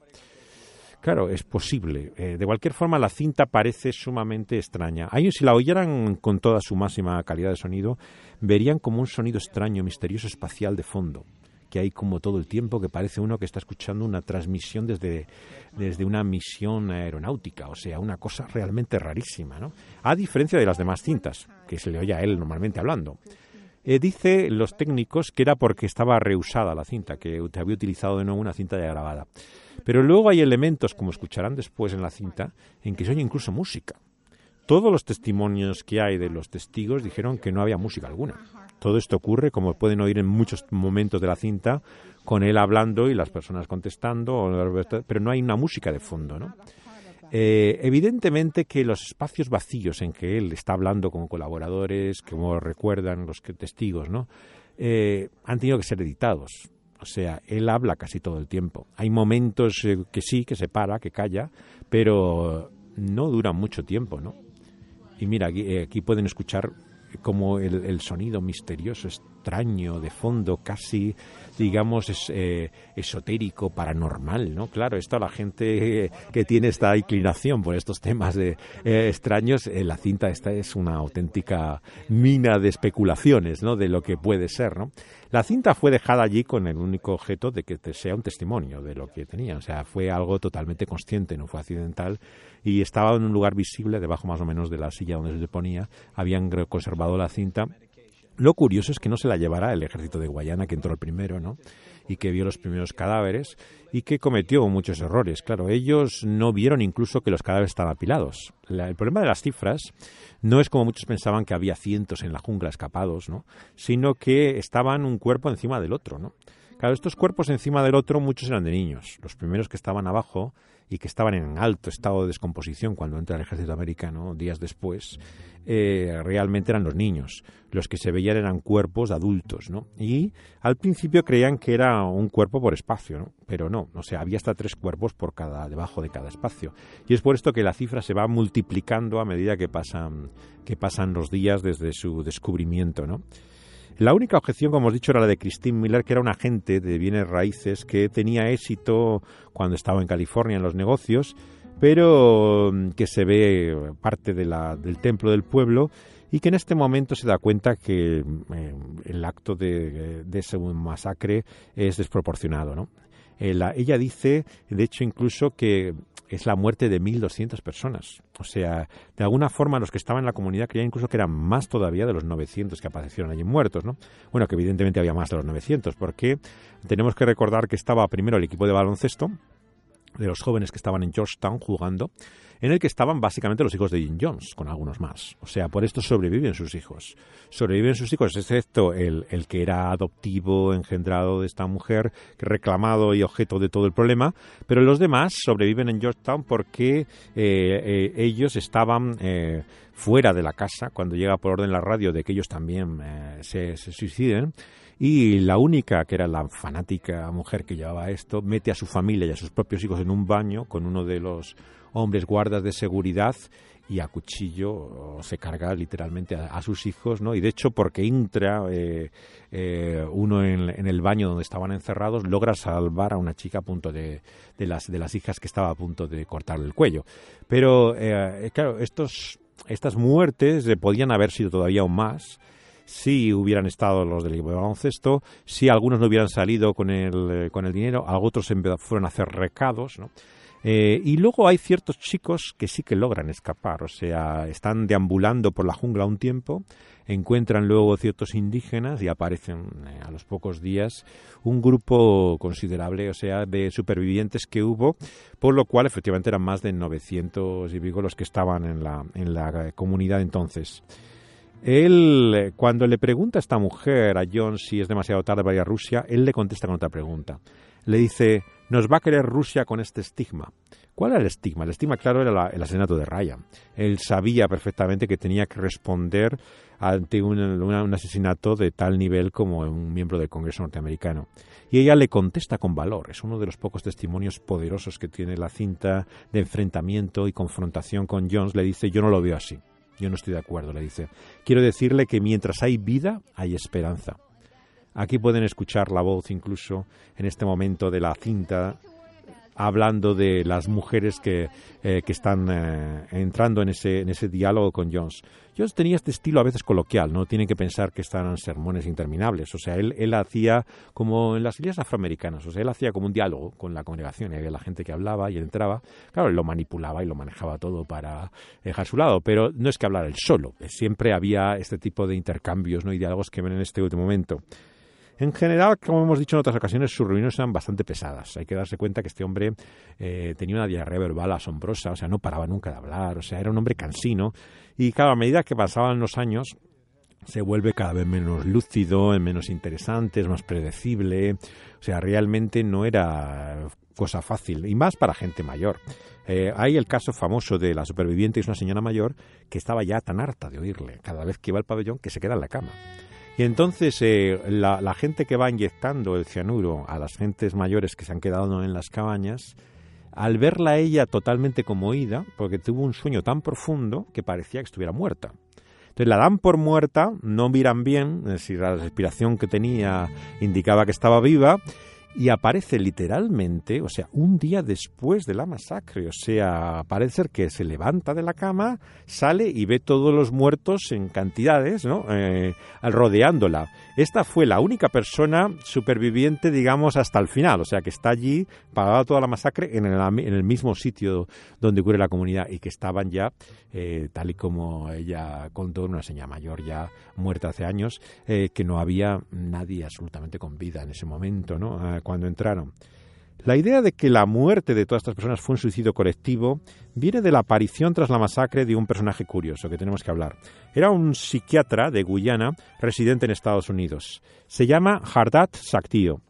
Claro, es posible. Eh, de cualquier forma, la cinta parece sumamente extraña. Ahí, si la oyeran con toda su máxima calidad de sonido, verían como un sonido extraño, misterioso, espacial de fondo que hay como todo el tiempo que parece uno que está escuchando una transmisión desde, desde una misión aeronáutica, o sea, una cosa realmente rarísima, ¿no? A diferencia de las demás cintas, que se le oye a él normalmente hablando. Eh, dice los técnicos que era porque estaba reusada la cinta, que había utilizado de nuevo una cinta ya grabada. Pero luego hay elementos, como escucharán después en la cinta, en que se oye incluso música. Todos los testimonios que hay de los testigos dijeron que no había música alguna. Todo esto ocurre, como pueden oír en muchos momentos de la cinta, con él hablando y las personas contestando, pero no hay una música de fondo, ¿no? Eh, evidentemente que los espacios vacíos en que él está hablando con colaboradores, como recuerdan los testigos, ¿no? Eh, han tenido que ser editados. O sea, él habla casi todo el tiempo. Hay momentos eh, que sí, que se para, que calla, pero no duran mucho tiempo, ¿no? Y mira, aquí, aquí pueden escuchar como el, sonido misterioso, extraño, de fondo, casi, digamos, es, eh, esotérico, paranormal, ¿no? Claro, esto a la gente que tiene esta inclinación por estos temas de, eh, extraños, eh, la cinta esta es una auténtica mina de especulaciones, ¿no? De lo que puede ser, ¿no? La cinta fue dejada allí con el único objeto de que sea un testimonio de lo que tenía, o sea, fue algo totalmente consciente, no fue accidental y estaba en un lugar visible, debajo más o menos de la silla donde se ponía, habían conservado la cinta. Lo curioso es que no se la llevará el ejército de Guayana, que entró el primero, ¿no? y que vio los primeros cadáveres y que cometió muchos errores. Claro, ellos no vieron incluso que los cadáveres estaban apilados. el problema de las cifras no es como muchos pensaban que había cientos en la jungla escapados, ¿no? sino que estaban un cuerpo encima del otro. ¿no? Claro, estos cuerpos encima del otro, muchos eran de niños. Los primeros que estaban abajo y que estaban en alto estado de descomposición cuando entra el ejército americano días después, eh, realmente eran los niños. Los que se veían eran cuerpos adultos, ¿no? Y al principio creían que era un cuerpo por espacio, ¿no? Pero no, o sea, había hasta tres cuerpos por cada, debajo de cada espacio. Y es por esto que la cifra se va multiplicando a medida que pasan, que pasan los días desde su descubrimiento, ¿no? La única objeción, como hemos dicho, era la de Christine Miller, que era un agente de bienes raíces que tenía éxito cuando estaba en California en los negocios, pero mm, que se ve parte del templo del pueblo y que en este momento se da cuenta que eh, el acto de, de, ese masacre es desproporcionado. ¿no? Eh, ella dice, de hecho, incluso que es la muerte de 1.200 personas. O sea, de alguna forma los que estaban en la comunidad creían incluso que eran más todavía de los 900 que aparecieron allí muertos, ¿no? Bueno, que evidentemente había más de los 900, porque tenemos que recordar que estaba primero el equipo de baloncesto, de los jóvenes que estaban en Georgetown jugando, en el que estaban básicamente los hijos de Jim Jones, con algunos más. O sea, por esto sobreviven sus hijos. Sobreviven sus hijos, excepto el, el que era adoptivo, engendrado de esta mujer, reclamado y objeto de todo el problema, pero los demás sobreviven en Georgetown porque eh, eh, ellos estaban eh, fuera de la casa cuando llega por orden la radio de que ellos también se, se suiciden y la única, que era la fanática mujer que llevaba esto, mete a su familia y a sus propios hijos en un baño con uno de los hombres guardas de seguridad y a cuchillo se carga literalmente a, sus hijos, ¿no? Y de hecho, porque entra eh, eh, uno en, el baño donde estaban encerrados, logra salvar a una chica a punto de, de, las, de las hijas que estaba a punto de cortarle el cuello. Pero, eh, claro, estos, estas muertes podían haber sido todavía aún más si hubieran estado los del equipo de baloncesto, si algunos no hubieran salido con el, con el dinero, otros fueron a hacer recados, ¿no? Eh, y luego hay ciertos chicos que sí que logran escapar, o sea, están deambulando por la jungla un tiempo, encuentran luego ciertos indígenas y aparecen eh, a los pocos días un grupo considerable, o sea, de supervivientes que hubo, por lo cual efectivamente eran más de 900 y pico los que estaban en la, en la comunidad entonces. Él, cuando le pregunta a esta mujer, a John, si es demasiado tarde para ir a Rusia, él le contesta con otra pregunta. Le dice, nos va a querer Rusia con este estigma. ¿Cuál era el estigma? El estigma, claro, era el asesinato de Ryan. Él sabía perfectamente que tenía que responder ante un, un, asesinato de tal nivel como un miembro del Congreso norteamericano. Y ella le contesta con valor. Es uno de los pocos testimonios poderosos que tiene la cinta de enfrentamiento y confrontación con Jones. Le dice, yo no lo veo así. Yo no estoy de acuerdo, le dice. Quiero decirle que mientras hay vida, hay esperanza. Aquí pueden escuchar la voz incluso en este momento de la cinta hablando de las mujeres que, eh, que están eh, entrando en ese, en ese diálogo con Jones. Jones tenía este estilo a veces coloquial, no tienen que pensar que están sermones interminables. O sea, él, él hacía como en las iglesias afroamericanas, o sea, él hacía como un diálogo con la congregación y había la gente que hablaba y él entraba. Claro, él lo manipulaba y lo manejaba todo para dejar su lado, pero no es que hablara él solo, siempre había este tipo de intercambios ¿no? y diálogos que ven en este último momento. En general, como hemos dicho en otras ocasiones, sus reuniones eran bastante pesadas. Hay que darse cuenta que este hombre eh, tenía una diarrea verbal asombrosa, o sea, no paraba nunca de hablar, o sea, era un hombre cansino. Y cada medida que pasaban los años, se vuelve cada vez menos lúcido, menos interesante, es más predecible. O sea, realmente no era cosa fácil, y más para gente mayor. Eh, hay el caso famoso de la superviviente, es una señora mayor, que estaba ya tan harta de oírle cada vez que iba al pabellón que se queda en la cama. Y entonces eh, la, gente que va inyectando el cianuro a las gentes mayores que se han quedado en las cabañas, al verla ella totalmente conmoída, porque tuvo un sueño tan profundo que parecía que estuviera muerta. Entonces la dan por muerta, no miran bien, decir, la respiración que tenía indicaba que estaba viva, y aparece literalmente, o sea, un día después de la masacre, o sea, parece ser que se levanta de la cama, sale y ve todos los muertos en cantidades, ¿no? Eh, rodeándola. Esta fue la única persona superviviente, digamos, hasta el final, o sea, que está allí, pagada toda la masacre, en el, en el mismo sitio donde ocurre la comunidad y que estaban ya, eh, tal y como ella contó, una señora mayor ya muerta hace años, eh, que no había nadie absolutamente con vida en ese momento, ¿no? Cuando entraron. La idea de que la muerte de todas estas personas fue un suicidio colectivo viene de la aparición tras la masacre de un personaje curioso que tenemos que hablar. Era un psiquiatra de Guyana residente en Estados Unidos. Se llama Hardat Sakhtio.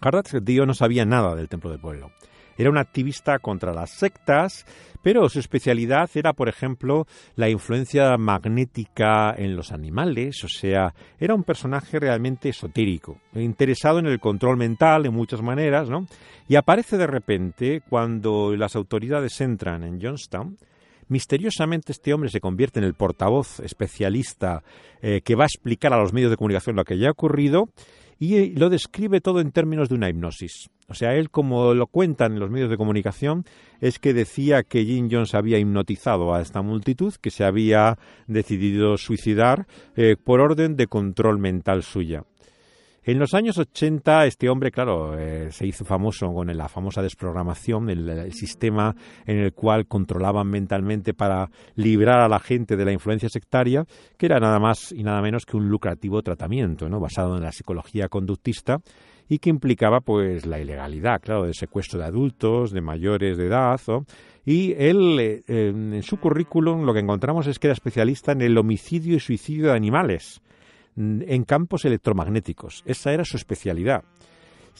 Hardat Sakhtio no sabía nada del Templo del Pueblo. Era un activista contra las sectas, pero su especialidad era, por ejemplo, la influencia magnética en los animales, o sea, era un personaje realmente esotérico, interesado en el control mental de muchas maneras, ¿no? Y aparece de repente cuando las autoridades entran en Johnstown, misteriosamente este hombre se convierte en el portavoz especialista eh, que va a explicar a los medios de comunicación lo que ya ha ocurrido y eh, lo describe todo en términos de una hipnosis. O sea, él, como lo cuentan en los medios de comunicación, es que decía que Jim Jones había hipnotizado a esta multitud, que se había decidido suicidar eh, por orden de control mental suya. En los años 80, este hombre, claro, eh, se hizo famoso con la famosa desprogramación, el, sistema en el cual controlaban mentalmente para librar a la gente de la influencia sectaria, que era nada más y nada menos que un lucrativo tratamiento, ¿no? basado en la psicología conductista y que implicaba pues la ilegalidad, claro, de secuestro de adultos, de mayores de edad, y él eh, en su currículum lo que encontramos es que era especialista en el homicidio y suicidio de animales en campos electromagnéticos. Esa era su especialidad.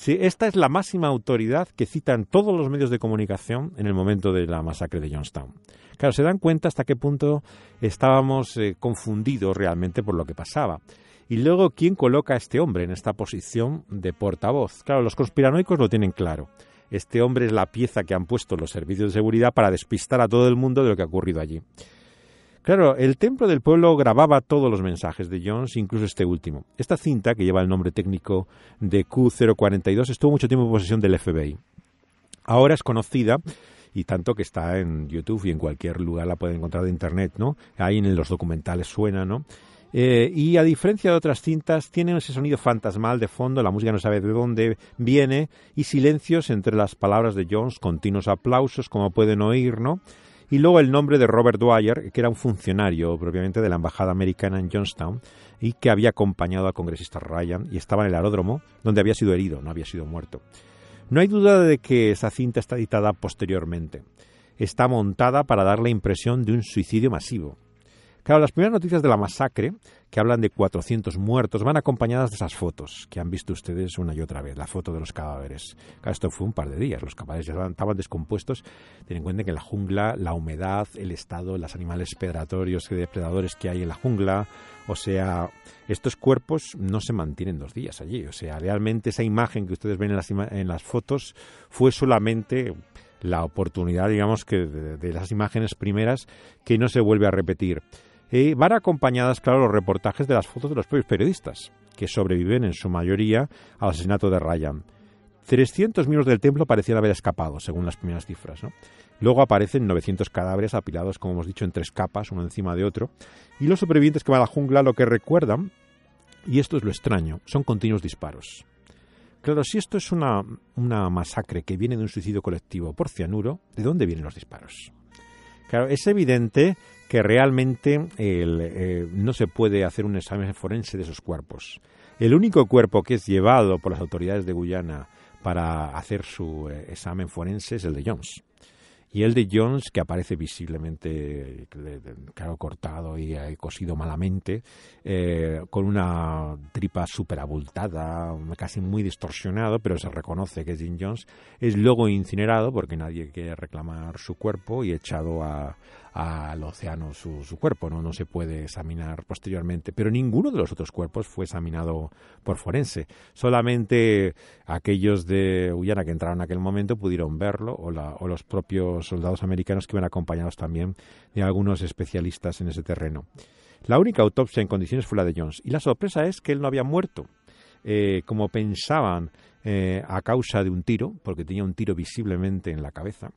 esta es la máxima autoridad que citan todos los medios de comunicación en el momento de la masacre de Johnstown. Claro, se dan cuenta hasta qué punto estábamos eh, confundidos realmente por lo que pasaba. Y luego, ¿quién coloca a este hombre en esta posición de portavoz? Claro, los conspiranoicos lo tienen claro. Este hombre es la pieza que han puesto los servicios de seguridad para despistar a todo el mundo de lo que ha ocurrido allí. Claro, el Templo del Pueblo grababa todos los mensajes de Jones, incluso este último. Esta cinta, que lleva el nombre técnico de Q042, estuvo mucho tiempo en posesión del FBI. Ahora es conocida y tanto que está en YouTube y en cualquier lugar la pueden encontrar de internet, ¿no? Ahí en los documentales suena, ¿no? Eh, y a diferencia de otras cintas, tiene ese sonido fantasmal de fondo, la música no sabe de dónde viene, y silencios entre las palabras de Jones, continuos aplausos, como pueden oír, ¿no? Y luego el nombre de Robert Dwyer, que era un funcionario propiamente de la Embajada Americana en Johnstown y que había acompañado al congresista Ryan y estaba en el aeródromo donde había sido herido, no había sido muerto. No hay duda de que esa cinta está editada posteriormente. Está montada para dar la impresión de un suicidio masivo. Claro, las primeras noticias de la masacre, que hablan de 400 muertos, van acompañadas de esas fotos que han visto ustedes una y otra vez, la foto de los cadáveres. Claro, esto fue un par de días, los cadáveres ya estaban descompuestos. Ten en cuenta que en la jungla, la humedad, el estado, los animales predatorios y depredadores que hay en la jungla, o sea, estos cuerpos no se mantienen dos días allí. O sea, realmente esa imagen que ustedes ven en las, en las fotos fue solamente la oportunidad, digamos, que de, las imágenes primeras que no se vuelve a repetir. Van acompañadas, claro, los reportajes de las fotos de los propios periodistas, que sobreviven en su mayoría al asesinato de Ryan. 300 miembros del templo parecían haber escapado, según las primeras cifras. Luego aparecen 900 cadáveres apilados, como hemos dicho, en tres capas, uno encima de otro. Y los supervivientes que van a la jungla lo que recuerdan, y esto es lo extraño, son continuos disparos. Claro, si esto es una, masacre que viene de un suicidio colectivo por cianuro, ¿de dónde vienen los disparos? Claro, es evidente que realmente eh, no se puede hacer un examen forense de esos cuerpos. El único cuerpo que es llevado por las autoridades de Guyana para hacer su eh, examen forense es el de Jones. Y el de Jones, que aparece visiblemente, claro, cortado y eh, cosido malamente, eh, con una tripa súper abultada, casi muy distorsionado, pero se reconoce que es Jim Jones, es luego incinerado porque nadie quiere reclamar su cuerpo y echado a, al océano su, cuerpo, ¿no? no se puede examinar posteriormente. Pero ninguno de los otros cuerpos fue examinado por forense. Solamente aquellos de Guyana que entraron en aquel momento pudieron verlo, o, o los propios soldados americanos que iban acompañados también de algunos especialistas en ese terreno. La única autopsia en condiciones fue la de Jones. Y la sorpresa es que él no había muerto. Eh, como pensaban eh, a causa de un tiro, porque tenía un tiro visiblemente en la cabeza,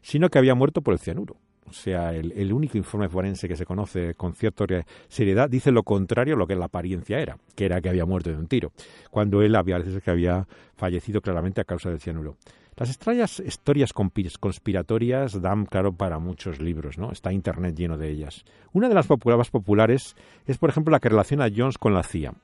sino que había muerto por el cianuro. O sea, el, único informe forense que se conoce con cierta seriedad dice lo contrario a lo que la apariencia era, que era que había muerto de un tiro, cuando él había que había fallecido claramente a causa del cianuro. Las extrañas historias conspiratorias dan claro para muchos libros, ¿no? Está Internet lleno de ellas. Una de las más populares es, por ejemplo, la que relaciona a Jones con la CIA.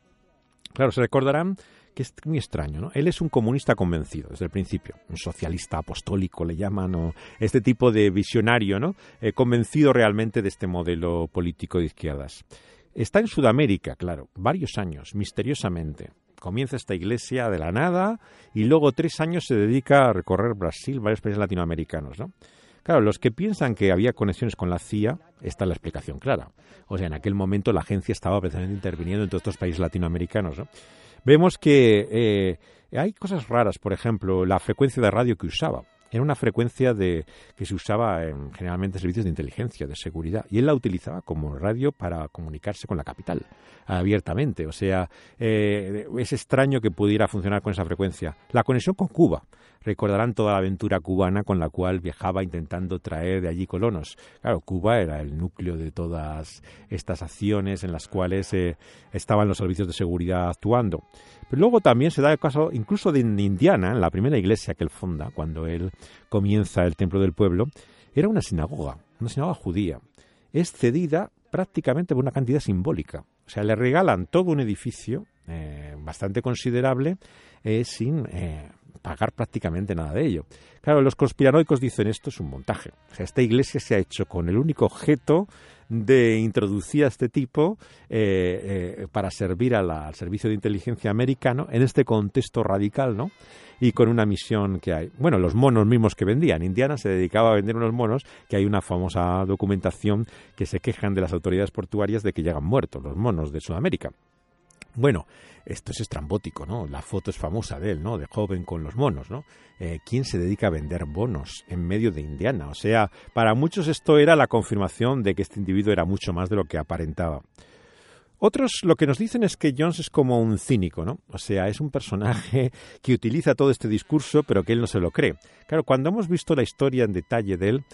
Claro, se recordarán que es muy extraño, ¿no? Él es un comunista convencido desde el principio, un socialista apostólico le llaman, o este tipo de visionario, ¿no? Eh, convencido realmente de este modelo político de izquierdas. Está en Sudamérica, claro, varios años, misteriosamente. Comienza esta iglesia de la nada y luego tres años se dedica a recorrer Brasil, varios países latinoamericanos, ¿no? Claro, los que piensan que había conexiones con la CIA, está la explicación clara. O sea, en aquel momento la agencia estaba precisamente interviniendo en todos estos países latinoamericanos, ¿no? Vemos que eh, hay cosas raras, por ejemplo, la frecuencia de radio que usaba. Era una frecuencia de, que se usaba en generalmente servicios de inteligencia, de seguridad, y él la utilizaba como radio para comunicarse con la capital, abiertamente. O sea, eh, es extraño que pudiera funcionar con esa frecuencia. La conexión con Cuba. Recordarán toda la aventura cubana con la cual viajaba intentando traer de allí colonos. Claro, Cuba era el núcleo de todas estas acciones en las cuales eh, estaban los servicios de seguridad actuando. Pero luego también se da el caso incluso de Indiana, en la primera iglesia que él fonda, cuando él comienza el templo del pueblo, era una sinagoga, una sinagoga judía. Es cedida prácticamente por una cantidad simbólica. O sea, le regalan todo un edificio eh, bastante considerable eh, sin eh, pagar prácticamente nada de ello. Claro, los conspiranoicos dicen esto es un montaje. O sea, esta iglesia se ha hecho con el único objeto de introducir a este tipo eh, eh, para servir al servicio de inteligencia americano en este contexto radical, ¿no? Y con una misión que hay. Bueno, los monos mismos que vendían. Indiana se dedicaba a vender unos monos, que hay una famosa documentación que se quejan de las autoridades portuarias de que llegan muertos, los monos de Sudamérica. Bueno, esto es estrambótico, ¿no? La foto es famosa de él, ¿no? De joven con los monos, ¿no? Eh, ¿Quién se dedica a vender bonos en medio de Indiana? O sea, para muchos esto era la confirmación de que este individuo era mucho más de lo que aparentaba. Otros lo que nos dicen es que Jones es como un cínico, ¿no? O sea, es un personaje que utiliza todo este discurso, pero que él no se lo cree. Claro, cuando hemos visto la historia en detalle de él,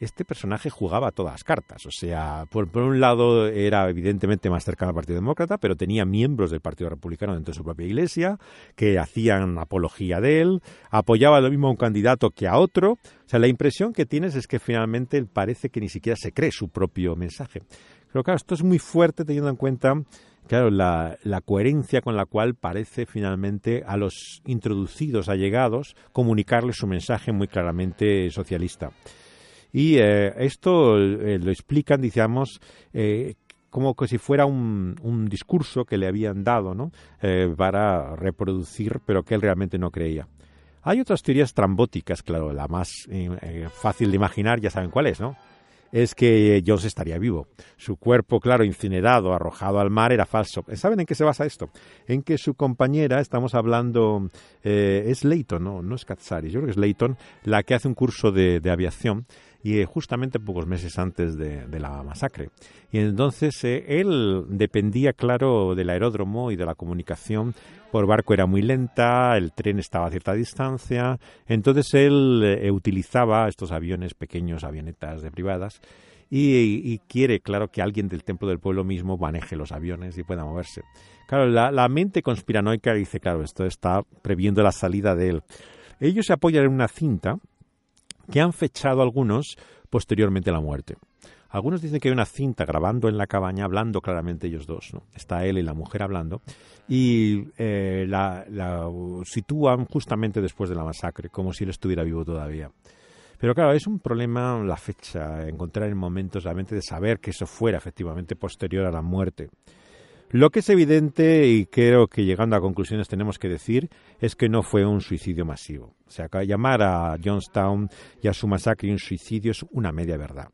este personaje jugaba todas las cartas. O sea, por, un lado era evidentemente más cercano al Partido Demócrata, pero tenía miembros del Partido Republicano dentro de su propia iglesia que hacían apología de él, apoyaba lo mismo a un candidato que a otro. O sea, la impresión que tienes es que finalmente él parece que ni siquiera se cree su propio mensaje. Pero claro, esto es muy fuerte teniendo en cuenta claro, la, la, coherencia con la cual parece finalmente a los introducidos, allegados, comunicarles su mensaje muy claramente socialista. Y eh, esto eh, lo explican, digamos, eh, como que si fuera un, un, discurso que le habían dado ¿no? para reproducir, pero que él realmente no creía. Hay otras teorías trambóticas, claro, la más fácil de imaginar, ya saben cuál es, ¿no? es que Jones estaría vivo. Su cuerpo, claro, incinerado, arrojado al mar, era falso. ¿Saben en qué se basa esto? En que su compañera, estamos hablando, eh, es Leighton, no, no es Katsaris, yo creo que es Leighton, la que hace un curso de, aviación y eh, justamente pocos meses antes de, la masacre. Y entonces eh, él dependía, claro, del aeródromo y de la comunicación. Por barco era muy lenta, el tren estaba a cierta distancia, entonces él utilizaba estos aviones pequeños, avionetas de privadas, y, quiere, claro, que alguien del templo del pueblo mismo maneje los aviones y pueda moverse. Claro, la, mente conspiranoica dice, claro, esto está previendo la salida de él. Ellos se apoyan en una cinta que han fechado algunos posteriormente a la muerte. Algunos dicen que hay una cinta grabando en la cabaña, hablando claramente ellos dos. ¿no? Está él y la mujer hablando. Y eh, la, la, sitúan justamente después de la masacre, como si él estuviera vivo todavía. Pero claro, es un problema la fecha, encontrar el momento realmente de saber que eso fuera efectivamente posterior a la muerte. Lo que es evidente, y creo que llegando a conclusiones tenemos que decir, es que no fue un suicidio masivo. O sea, llamar a Johnstown y a su masacre un suicidio es una media verdad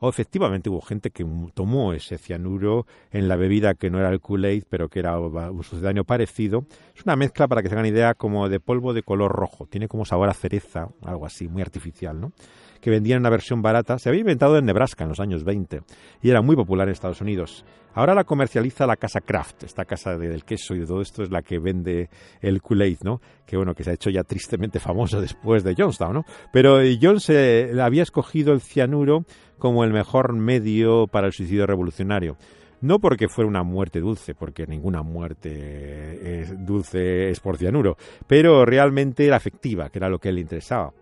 o efectivamente hubo gente que tomó ese cianuro en la bebida que no era el Kool-Aid, pero que era un sucedáneo parecido. Es una mezcla, para que se hagan idea, como de polvo de color rojo. Tiene como sabor a cereza, algo así, muy artificial, ¿no? Que vendían una versión barata, se había inventado en Nebraska en los años 20 y era muy popular en Estados Unidos. Ahora la comercializa la casa Kraft, esta casa del queso y de todo esto es la que vende el Kool-Aid, ¿no? Que bueno, que se ha hecho ya tristemente famoso después de Johnstown, ¿no? Pero Jones había escogido el cianuro como el mejor medio para el suicidio revolucionario. No porque fuera una muerte dulce, porque ninguna muerte es dulce es por cianuro, pero realmente era afectiva, que era lo que le interesaba.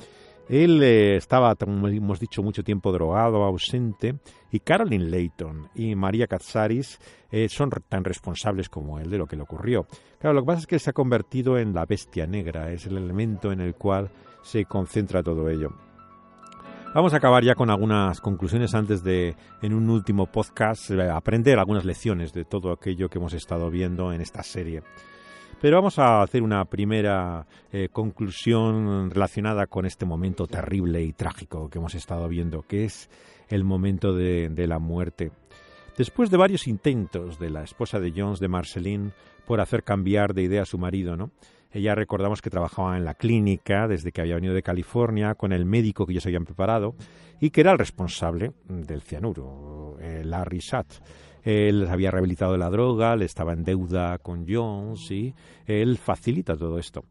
Él eh, estaba, como hemos dicho, mucho tiempo drogado, ausente, y Caroline Layton y María Katsaris eh, son tan responsables como él de lo que le ocurrió. Claro, lo que pasa es que se ha convertido en la bestia negra, es el elemento en el cual se concentra todo ello. Vamos a acabar ya con algunas conclusiones antes de, en un último podcast, eh, aprender algunas lecciones de todo aquello que hemos estado viendo en esta serie. Pero vamos a hacer una primera eh, conclusión relacionada con este momento terrible y trágico que hemos estado viendo, que es el momento de, la muerte. Después de varios intentos de la esposa de Jones, de Marceline, por hacer cambiar de idea a su marido, ¿no? Ella recordamos que trabajaba en la clínica desde que había venido de California con el médico que ellos habían preparado y que era el responsable del cianuro, eh, Larry. Él había rehabilitado la droga, le estaba en deuda con Jones y él facilita todo esto.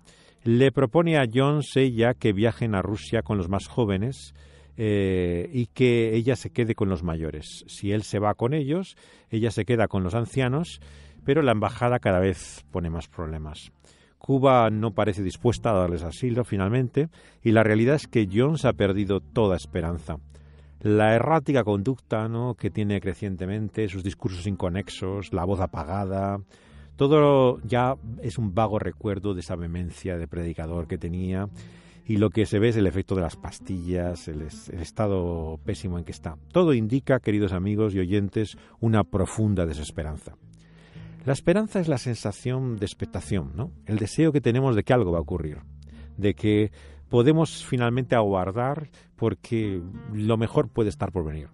Le propone a Jones ella que viajen a Rusia con los más jóvenes eh, y que ella se quede con los mayores. Si él se va con ellos, ella se queda con los ancianos, pero la embajada cada vez pone más problemas. Cuba no parece dispuesta a darles asilo finalmente y la realidad es que Jones ha perdido toda esperanza. La errática conducta ¿no? que tiene crecientemente, sus discursos inconexos, la voz apagada, todo ya es un vago recuerdo de esa vehemencia de predicador que tenía y lo que se ve es el efecto de las pastillas, el, estado pésimo en que está. Todo indica, queridos amigos y oyentes, una profunda desesperanza. La esperanza es la sensación de expectación, ¿no? El deseo que tenemos de que algo va a ocurrir, de que podemos finalmente aguardar porque lo mejor puede estar por venir.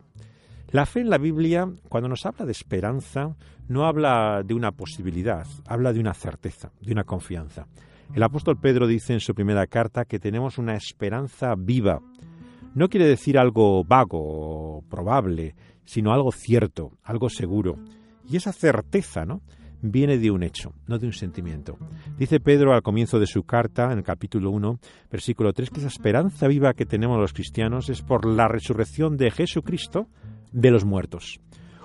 La fe en la Biblia, cuando nos habla de esperanza, no habla de una posibilidad, habla de una certeza, de una confianza. El apóstol Pedro dice en su primera carta que tenemos una esperanza viva. No quiere decir algo vago probable, sino algo cierto, algo seguro. Y esa certeza, ¿no? Viene de un hecho, no de un sentimiento. Dice Pedro al comienzo de su carta, en el capítulo 1, versículo 3, que esa esperanza viva que tenemos los cristianos es por la resurrección de Jesucristo de los muertos.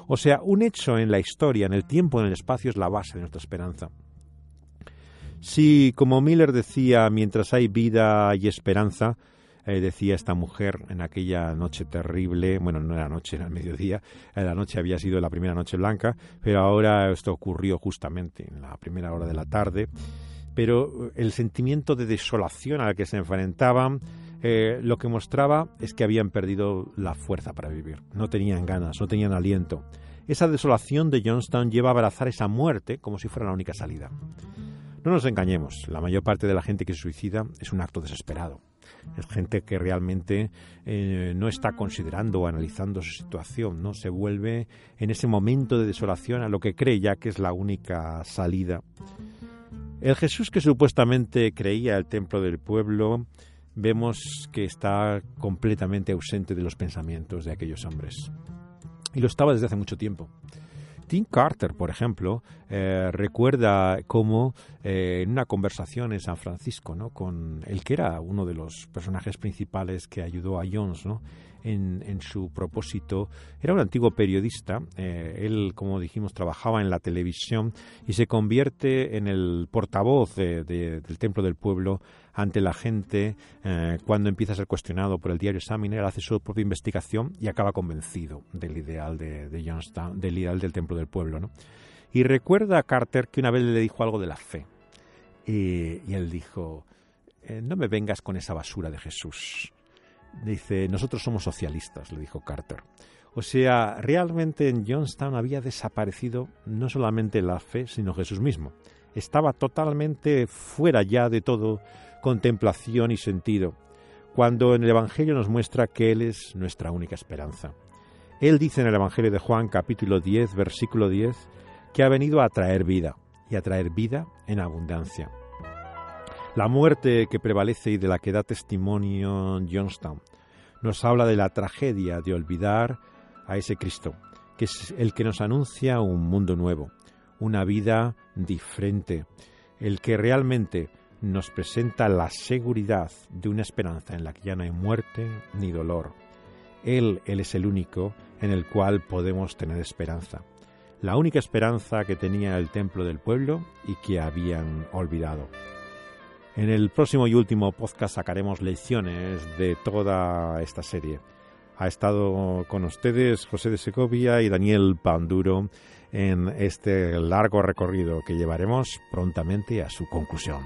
O sea, un hecho en la historia, en el tiempo, en el espacio, es la base de nuestra esperanza. Si, como Miller decía, mientras hay vida y esperanza, eh, decía esta mujer en aquella noche terrible, bueno, no era noche, era el mediodía, eh, la noche había sido la primera noche blanca, pero ahora esto ocurrió justamente en la primera hora de la tarde, pero el sentimiento de desolación al que se enfrentaban, eh, lo que mostraba es que habían perdido la fuerza para vivir, no tenían ganas, no tenían aliento. Esa desolación de Johnstown lleva a abrazar esa muerte como si fuera la única salida. No nos engañemos, la mayor parte de la gente que se suicida es un acto desesperado Es gente que realmente eh, no está considerando o analizando su situación, ¿no? Se vuelve en ese momento de desolación a lo que cree ya que es la única salida. El Jesús que supuestamente creía el templo del pueblo, vemos que está completamente ausente de los pensamientos de aquellos hombres. Y lo estaba desde hace mucho tiempo. Tim Carter, por ejemplo, eh, recuerda cómo eh, en una conversación en San Francisco, ¿no? con el que era uno de los personajes principales que ayudó a Jones, ¿no? En, su propósito. Era un antiguo periodista, eh, él, como dijimos, trabajaba en la televisión y se convierte en el portavoz del Templo del Pueblo ante la gente eh, cuando empieza a ser cuestionado por el diario Examiner, hace su propia investigación y acaba convencido del ideal de, de del ideal del Templo del Pueblo. ¿no? Y recuerda a Carter que una vez le dijo algo de la fe. Y, él dijo, eh, no me vengas con esa basura de Jesús. Dice, nosotros somos socialistas, le dijo Carter. O sea, realmente en Johnstown había desaparecido no solamente la fe, sino Jesús mismo. Estaba totalmente fuera ya de todo contemplación y sentido, cuando en el Evangelio nos muestra que Él es nuestra única esperanza. Él dice en el Evangelio de Juan capítulo 10, versículo 10, que ha venido a traer vida, y a traer vida en abundancia. La muerte que prevalece y de la que da testimonio Johnstown nos habla de la tragedia de olvidar a ese Cristo, que es el que nos anuncia un mundo nuevo, una vida diferente, el que realmente nos presenta la seguridad de una esperanza en la que ya no hay muerte ni dolor. Él, Él es el único en el cual podemos tener esperanza. La única esperanza que tenía el templo del pueblo y que habían olvidado. En el próximo y último podcast sacaremos lecciones de toda esta serie. Ha estado con ustedes José de Segovia y Daniel Panduro en este largo recorrido que llevaremos prontamente a su conclusión.